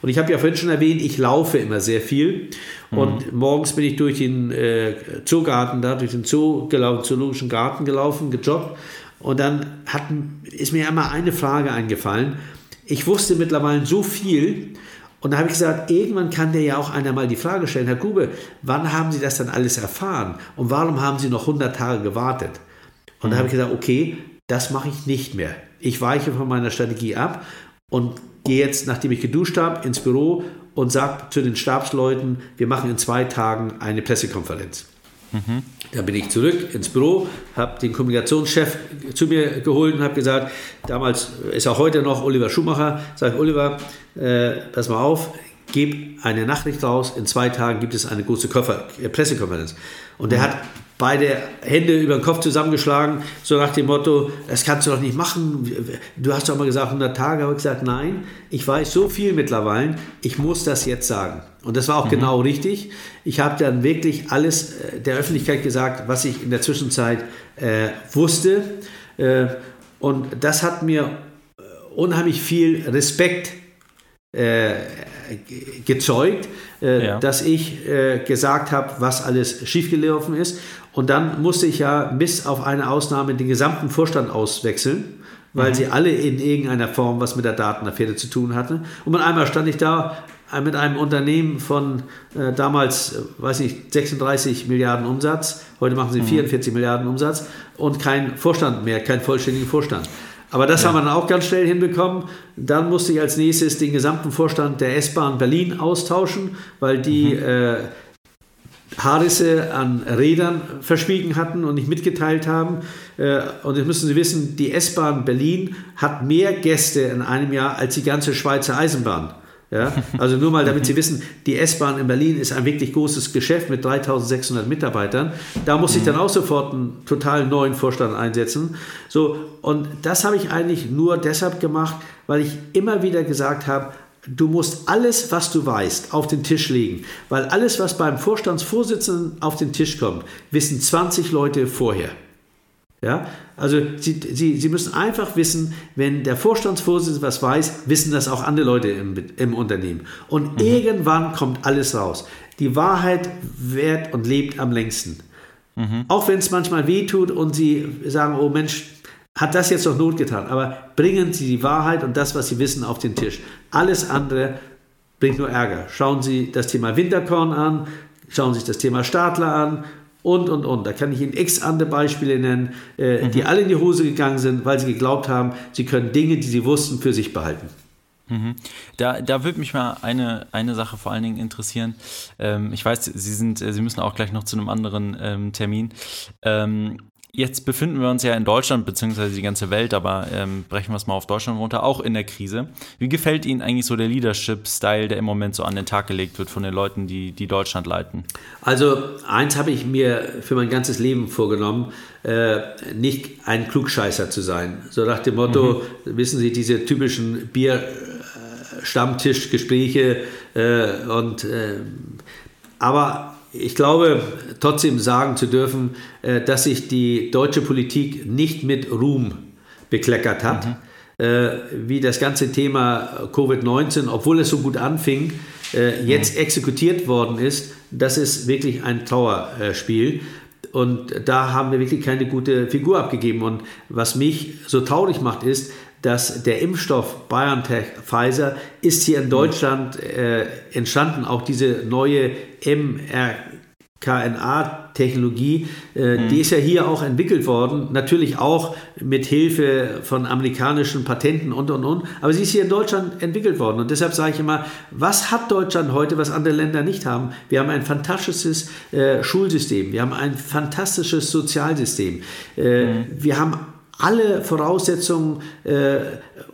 Und ich habe ja vorhin schon erwähnt, ich laufe immer sehr viel. Mhm. Und morgens bin ich durch den äh, Zoogarten, da durch den Zoo gelaufen, Zoologischen Garten gelaufen, gejoggt. Und dann hat, ist mir einmal eine Frage eingefallen ich wusste mittlerweile so viel. Und da habe ich gesagt, irgendwann kann dir ja auch einer mal die Frage stellen, Herr Grube, wann haben Sie das dann alles erfahren? Und warum haben Sie noch 100 Tage gewartet? Und da habe ich gesagt, okay, das mache ich nicht mehr. Ich weiche von meiner Strategie ab und gehe jetzt, nachdem ich geduscht habe, ins Büro und sage zu den Stabsleuten, wir machen in zwei Tagen eine Pressekonferenz. Mhm. Dann bin ich zurück ins Büro, habe den Kommunikationschef zu mir geholt und habe gesagt, damals ist auch heute noch Oliver Schumacher, sage ich, Oliver, äh, pass mal auf, gib eine Nachricht raus, in zwei Tagen gibt es eine große Koffer, äh, Pressekonferenz. Und der hat beide Hände über den Kopf zusammengeschlagen, so nach dem Motto, das kannst du doch nicht machen. Du hast doch mal gesagt 100 Tage, habe ich gesagt, nein, ich weiß so viel mittlerweile, ich muss das jetzt sagen. Und das war auch mhm. genau richtig. Ich habe dann wirklich alles äh, der Öffentlichkeit gesagt, was ich in der Zwischenzeit äh, wusste. Äh, und das hat mir äh, unheimlich viel Respekt äh, gezeugt, äh, ja. dass ich gesagt habe, was alles schiefgelaufen ist. Und dann musste ich ja bis auf eine Ausnahme den gesamten Vorstand auswechseln, weil mhm. sie alle in irgendeiner Form was mit der Datenaffäre zu tun hatten. Und einmal stand ich da äh, mit einem Unternehmen von äh, damals, äh, weiß ich, 36 Milliarden Umsatz, heute machen sie mhm. 44 Milliarden Umsatz und kein Vorstand mehr, kein vollständigen Vorstand. Aber das ja. haben wir dann auch ganz schnell hinbekommen. Dann musste ich als nächstes den gesamten Vorstand der S-Bahn Berlin austauschen, weil die mhm. äh, Haarrisse an Rädern verschwiegen hatten und nicht mitgeteilt haben. Äh, und jetzt müssen Sie wissen, die S-Bahn Berlin hat mehr Gäste in einem Jahr als die ganze Schweizer Eisenbahn. Ja, also nur mal, damit Sie wissen, die S-Bahn in Berlin ist ein wirklich großes Geschäft mit 3600 Mitarbeitern. Da muss ich dann auch sofort einen total neuen Vorstand einsetzen. So, und das habe ich eigentlich nur deshalb gemacht, weil ich immer wieder gesagt habe, Du musst alles, was du weißt, auf den Tisch legen, weil alles, was beim Vorstandsvorsitzenden auf den Tisch kommt, wissen 20 Leute vorher. Ja, also Sie, Sie, Sie müssen einfach wissen, wenn der Vorstandsvorsitzende was weiß, wissen das auch andere Leute im, im Unternehmen. Und mhm. irgendwann kommt alles raus. Die Wahrheit wehrt und lebt am längsten. Mhm. Auch wenn es manchmal weh tut und Sie sagen, oh Mensch, hat das jetzt noch Not getan. Aber bringen Sie die Wahrheit und das, was Sie wissen, auf den Tisch. Alles andere bringt nur Ärger. Schauen Sie das Thema Winterkorn an, schauen Sie sich das Thema Stadler an und, und, und. Da kann ich Ihnen x andere Beispiele nennen, äh, mhm. die alle in die Hose gegangen sind, weil sie geglaubt haben, sie können Dinge, die sie wussten, für sich behalten. Mhm. Da, da würde mich mal eine, eine Sache vor allen Dingen interessieren. Ähm, ich weiß, Sie, sind, Sie müssen auch gleich noch zu einem anderen ähm, Termin. Ähm, Jetzt befinden wir uns ja in Deutschland, beziehungsweise die ganze Welt, aber ähm, brechen wir es mal auf Deutschland runter, auch in der Krise. Wie gefällt Ihnen eigentlich so der Leadership-Style, der im Moment so an den Tag gelegt wird von den Leuten, die, die Deutschland leiten? Also eins habe ich mir für mein ganzes Leben vorgenommen, äh, nicht ein Klugscheißer zu sein. So nach dem Motto, mhm. wissen Sie, diese typischen Bier-Stammtischgespräche äh, und äh, aber ich glaube, trotzdem sagen zu dürfen, äh, dass sich die deutsche Politik nicht mit Ruhm bekleckert hat. Mhm. Äh, wie das ganze Thema Covid-19, obwohl es so gut anfing, äh, jetzt mhm. exekutiert worden ist, das ist wirklich ein Trauerspiel. Und da haben wir wirklich keine gute Figur abgegeben. Und was mich so traurig macht, ist, dass der Impfstoff BioNTech Pfizer ist hier in Deutschland äh, entstanden, auch diese neue mRNA-Technologie, äh, mhm. die ist ja hier auch entwickelt worden, natürlich auch mit Hilfe von amerikanischen Patenten und und und, aber sie ist hier in Deutschland entwickelt worden. Und deshalb sage ich immer, was hat Deutschland heute, was andere Länder nicht haben? Wir haben ein fantastisches äh, Schulsystem, wir haben ein fantastisches Sozialsystem, äh, mhm. wir haben alle Voraussetzungen, äh,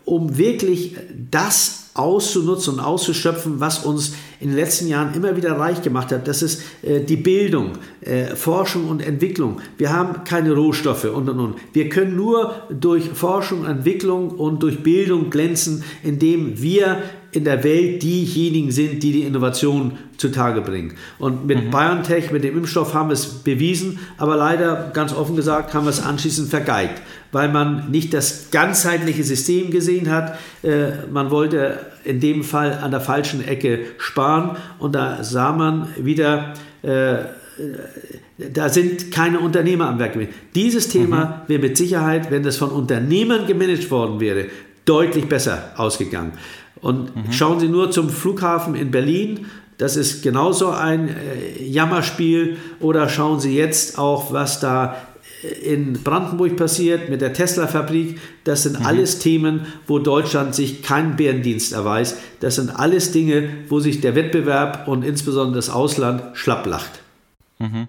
um wirklich das auszunutzen und auszuschöpfen, was uns in den letzten Jahren immer wieder reich gemacht hat. Das ist äh, die Bildung, äh, Forschung und Entwicklung. Wir haben keine Rohstoffe und und und. Wir können nur durch Forschung, Entwicklung und durch Bildung glänzen, indem wir in der Welt diejenigen sind, die die Innovation zutage bringen. Und mit mhm. BioNTech, mit dem Impfstoff haben wir es bewiesen, aber leider, ganz offen gesagt, haben wir es anschließend vergeigt, weil man nicht das ganzheitliche System gesehen hat. Äh, man wollte in dem Fall an der falschen Ecke sparen und da sah man wieder, äh, da sind keine Unternehmer am Werk gewesen. Dieses Thema mhm. wäre mit Sicherheit, wenn das von Unternehmern gemanagt worden wäre, deutlich besser ausgegangen. Und mhm. schauen Sie nur zum Flughafen in Berlin. Das ist genauso ein äh, Jammerspiel. Oder schauen Sie jetzt auch, was da äh, in Brandenburg passiert mit der Tesla-Fabrik. Das sind mhm. alles Themen, wo Deutschland sich keinen Bärendienst erweist. Das sind alles Dinge, wo sich der Wettbewerb und insbesondere das Ausland schlapp lacht. Mhm.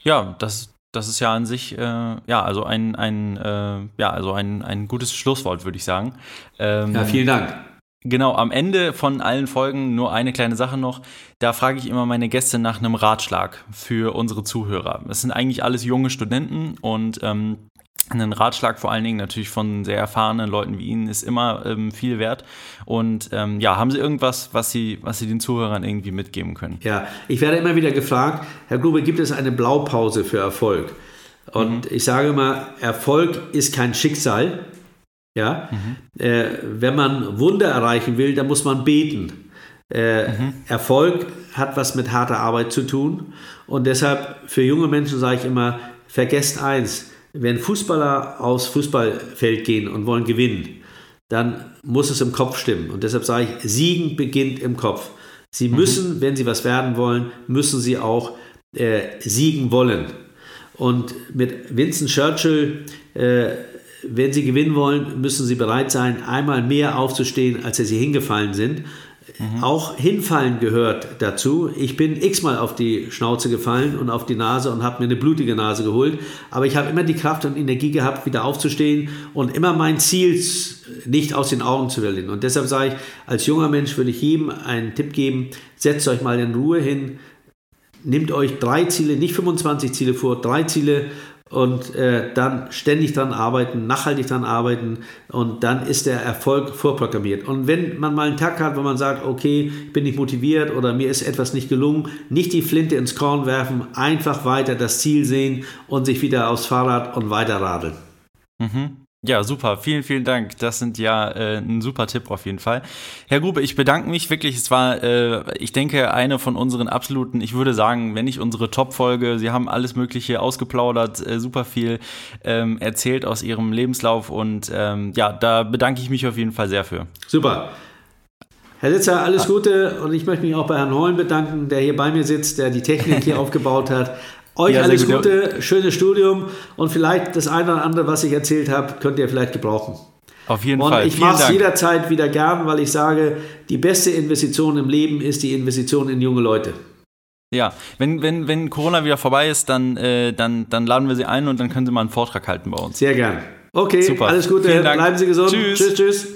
Ja, das, das ist ja an sich, äh, ja, also ein, ein, äh, ja, also ein, ein gutes Schlusswort, würde ich sagen. Ähm, ja, vielen Dank. Genau, am Ende von allen Folgen nur eine kleine Sache noch. Da frage ich immer meine Gäste nach einem Ratschlag für unsere Zuhörer. Es sind eigentlich alles junge Studenten und ähm, ein Ratschlag vor allen Dingen natürlich von sehr erfahrenen Leuten wie Ihnen ist immer ähm, viel wert. Und ähm, ja, haben Sie irgendwas, was Sie, was Sie den Zuhörern irgendwie mitgeben können? Ja, ich werde immer wieder gefragt, Herr Grube, gibt es eine Blaupause für Erfolg? Und mhm. ich sage immer, Erfolg ist kein Schicksal, ja? Mhm. Äh, wenn man Wunder erreichen will, dann muss man beten. Äh, mhm. Erfolg hat was mit harter Arbeit zu tun. Und deshalb für junge Menschen sage ich immer, vergesst eins, wenn Fußballer aufs Fußballfeld gehen und wollen gewinnen, dann muss es im Kopf stimmen. Und deshalb sage ich, Siegen beginnt im Kopf. Sie mhm. müssen, wenn Sie was werden wollen, müssen Sie auch äh, siegen wollen. Und mit Vincent Churchill äh, wenn sie gewinnen wollen, müssen sie bereit sein, einmal mehr aufzustehen, als sie hingefallen sind. Mhm. Auch hinfallen gehört dazu. Ich bin x-mal auf die Schnauze gefallen und auf die Nase und habe mir eine blutige Nase geholt. Aber ich habe immer die Kraft und Energie gehabt, wieder aufzustehen und immer mein Ziel nicht aus den Augen zu verlieren. Und deshalb sage ich, als junger Mensch würde ich jedem einen Tipp geben, setzt euch mal in Ruhe hin, nehmt euch drei Ziele, nicht 25 Ziele vor, drei Ziele und äh, dann ständig dran arbeiten, nachhaltig dran arbeiten und dann ist der Erfolg vorprogrammiert. Und wenn man mal einen Tag hat, wo man sagt, okay, bin ich motiviert oder mir ist etwas nicht gelungen, nicht die Flinte ins Korn werfen, einfach weiter das Ziel sehen und sich wieder aufs Fahrrad und weiter radeln. Mhm. Ja, super. Vielen, vielen Dank. Das sind ja äh, ein super Tipp auf jeden Fall. Herr Grube, ich bedanke mich wirklich. Es war, äh, ich denke, eine von unseren absoluten, ich würde sagen, wenn nicht unsere Top-Folge. Sie haben alles Mögliche ausgeplaudert, äh, super viel ähm, erzählt aus Ihrem Lebenslauf und ähm, ja, da bedanke ich mich auf jeden Fall sehr für. Super. Herr Sitzer, alles Gute und ich möchte mich auch bei Herrn Holm bedanken, der hier bei mir sitzt, der die Technik hier <laughs> aufgebaut hat. Euch ja, alles Gute, schönes Studium und vielleicht das eine oder andere, was ich erzählt habe, könnt ihr vielleicht gebrauchen. Auf jeden und Fall. Und ich mache es jederzeit wieder gern, weil ich sage, die beste Investition im Leben ist die Investition in junge Leute. Ja, wenn, wenn, wenn Corona wieder vorbei ist, dann, äh, dann, dann laden wir Sie ein und dann können Sie mal einen Vortrag halten bei uns. Sehr gern. Okay, Super. alles Gute, bleiben Sie gesund. Tschüss, tschüss. tschüss.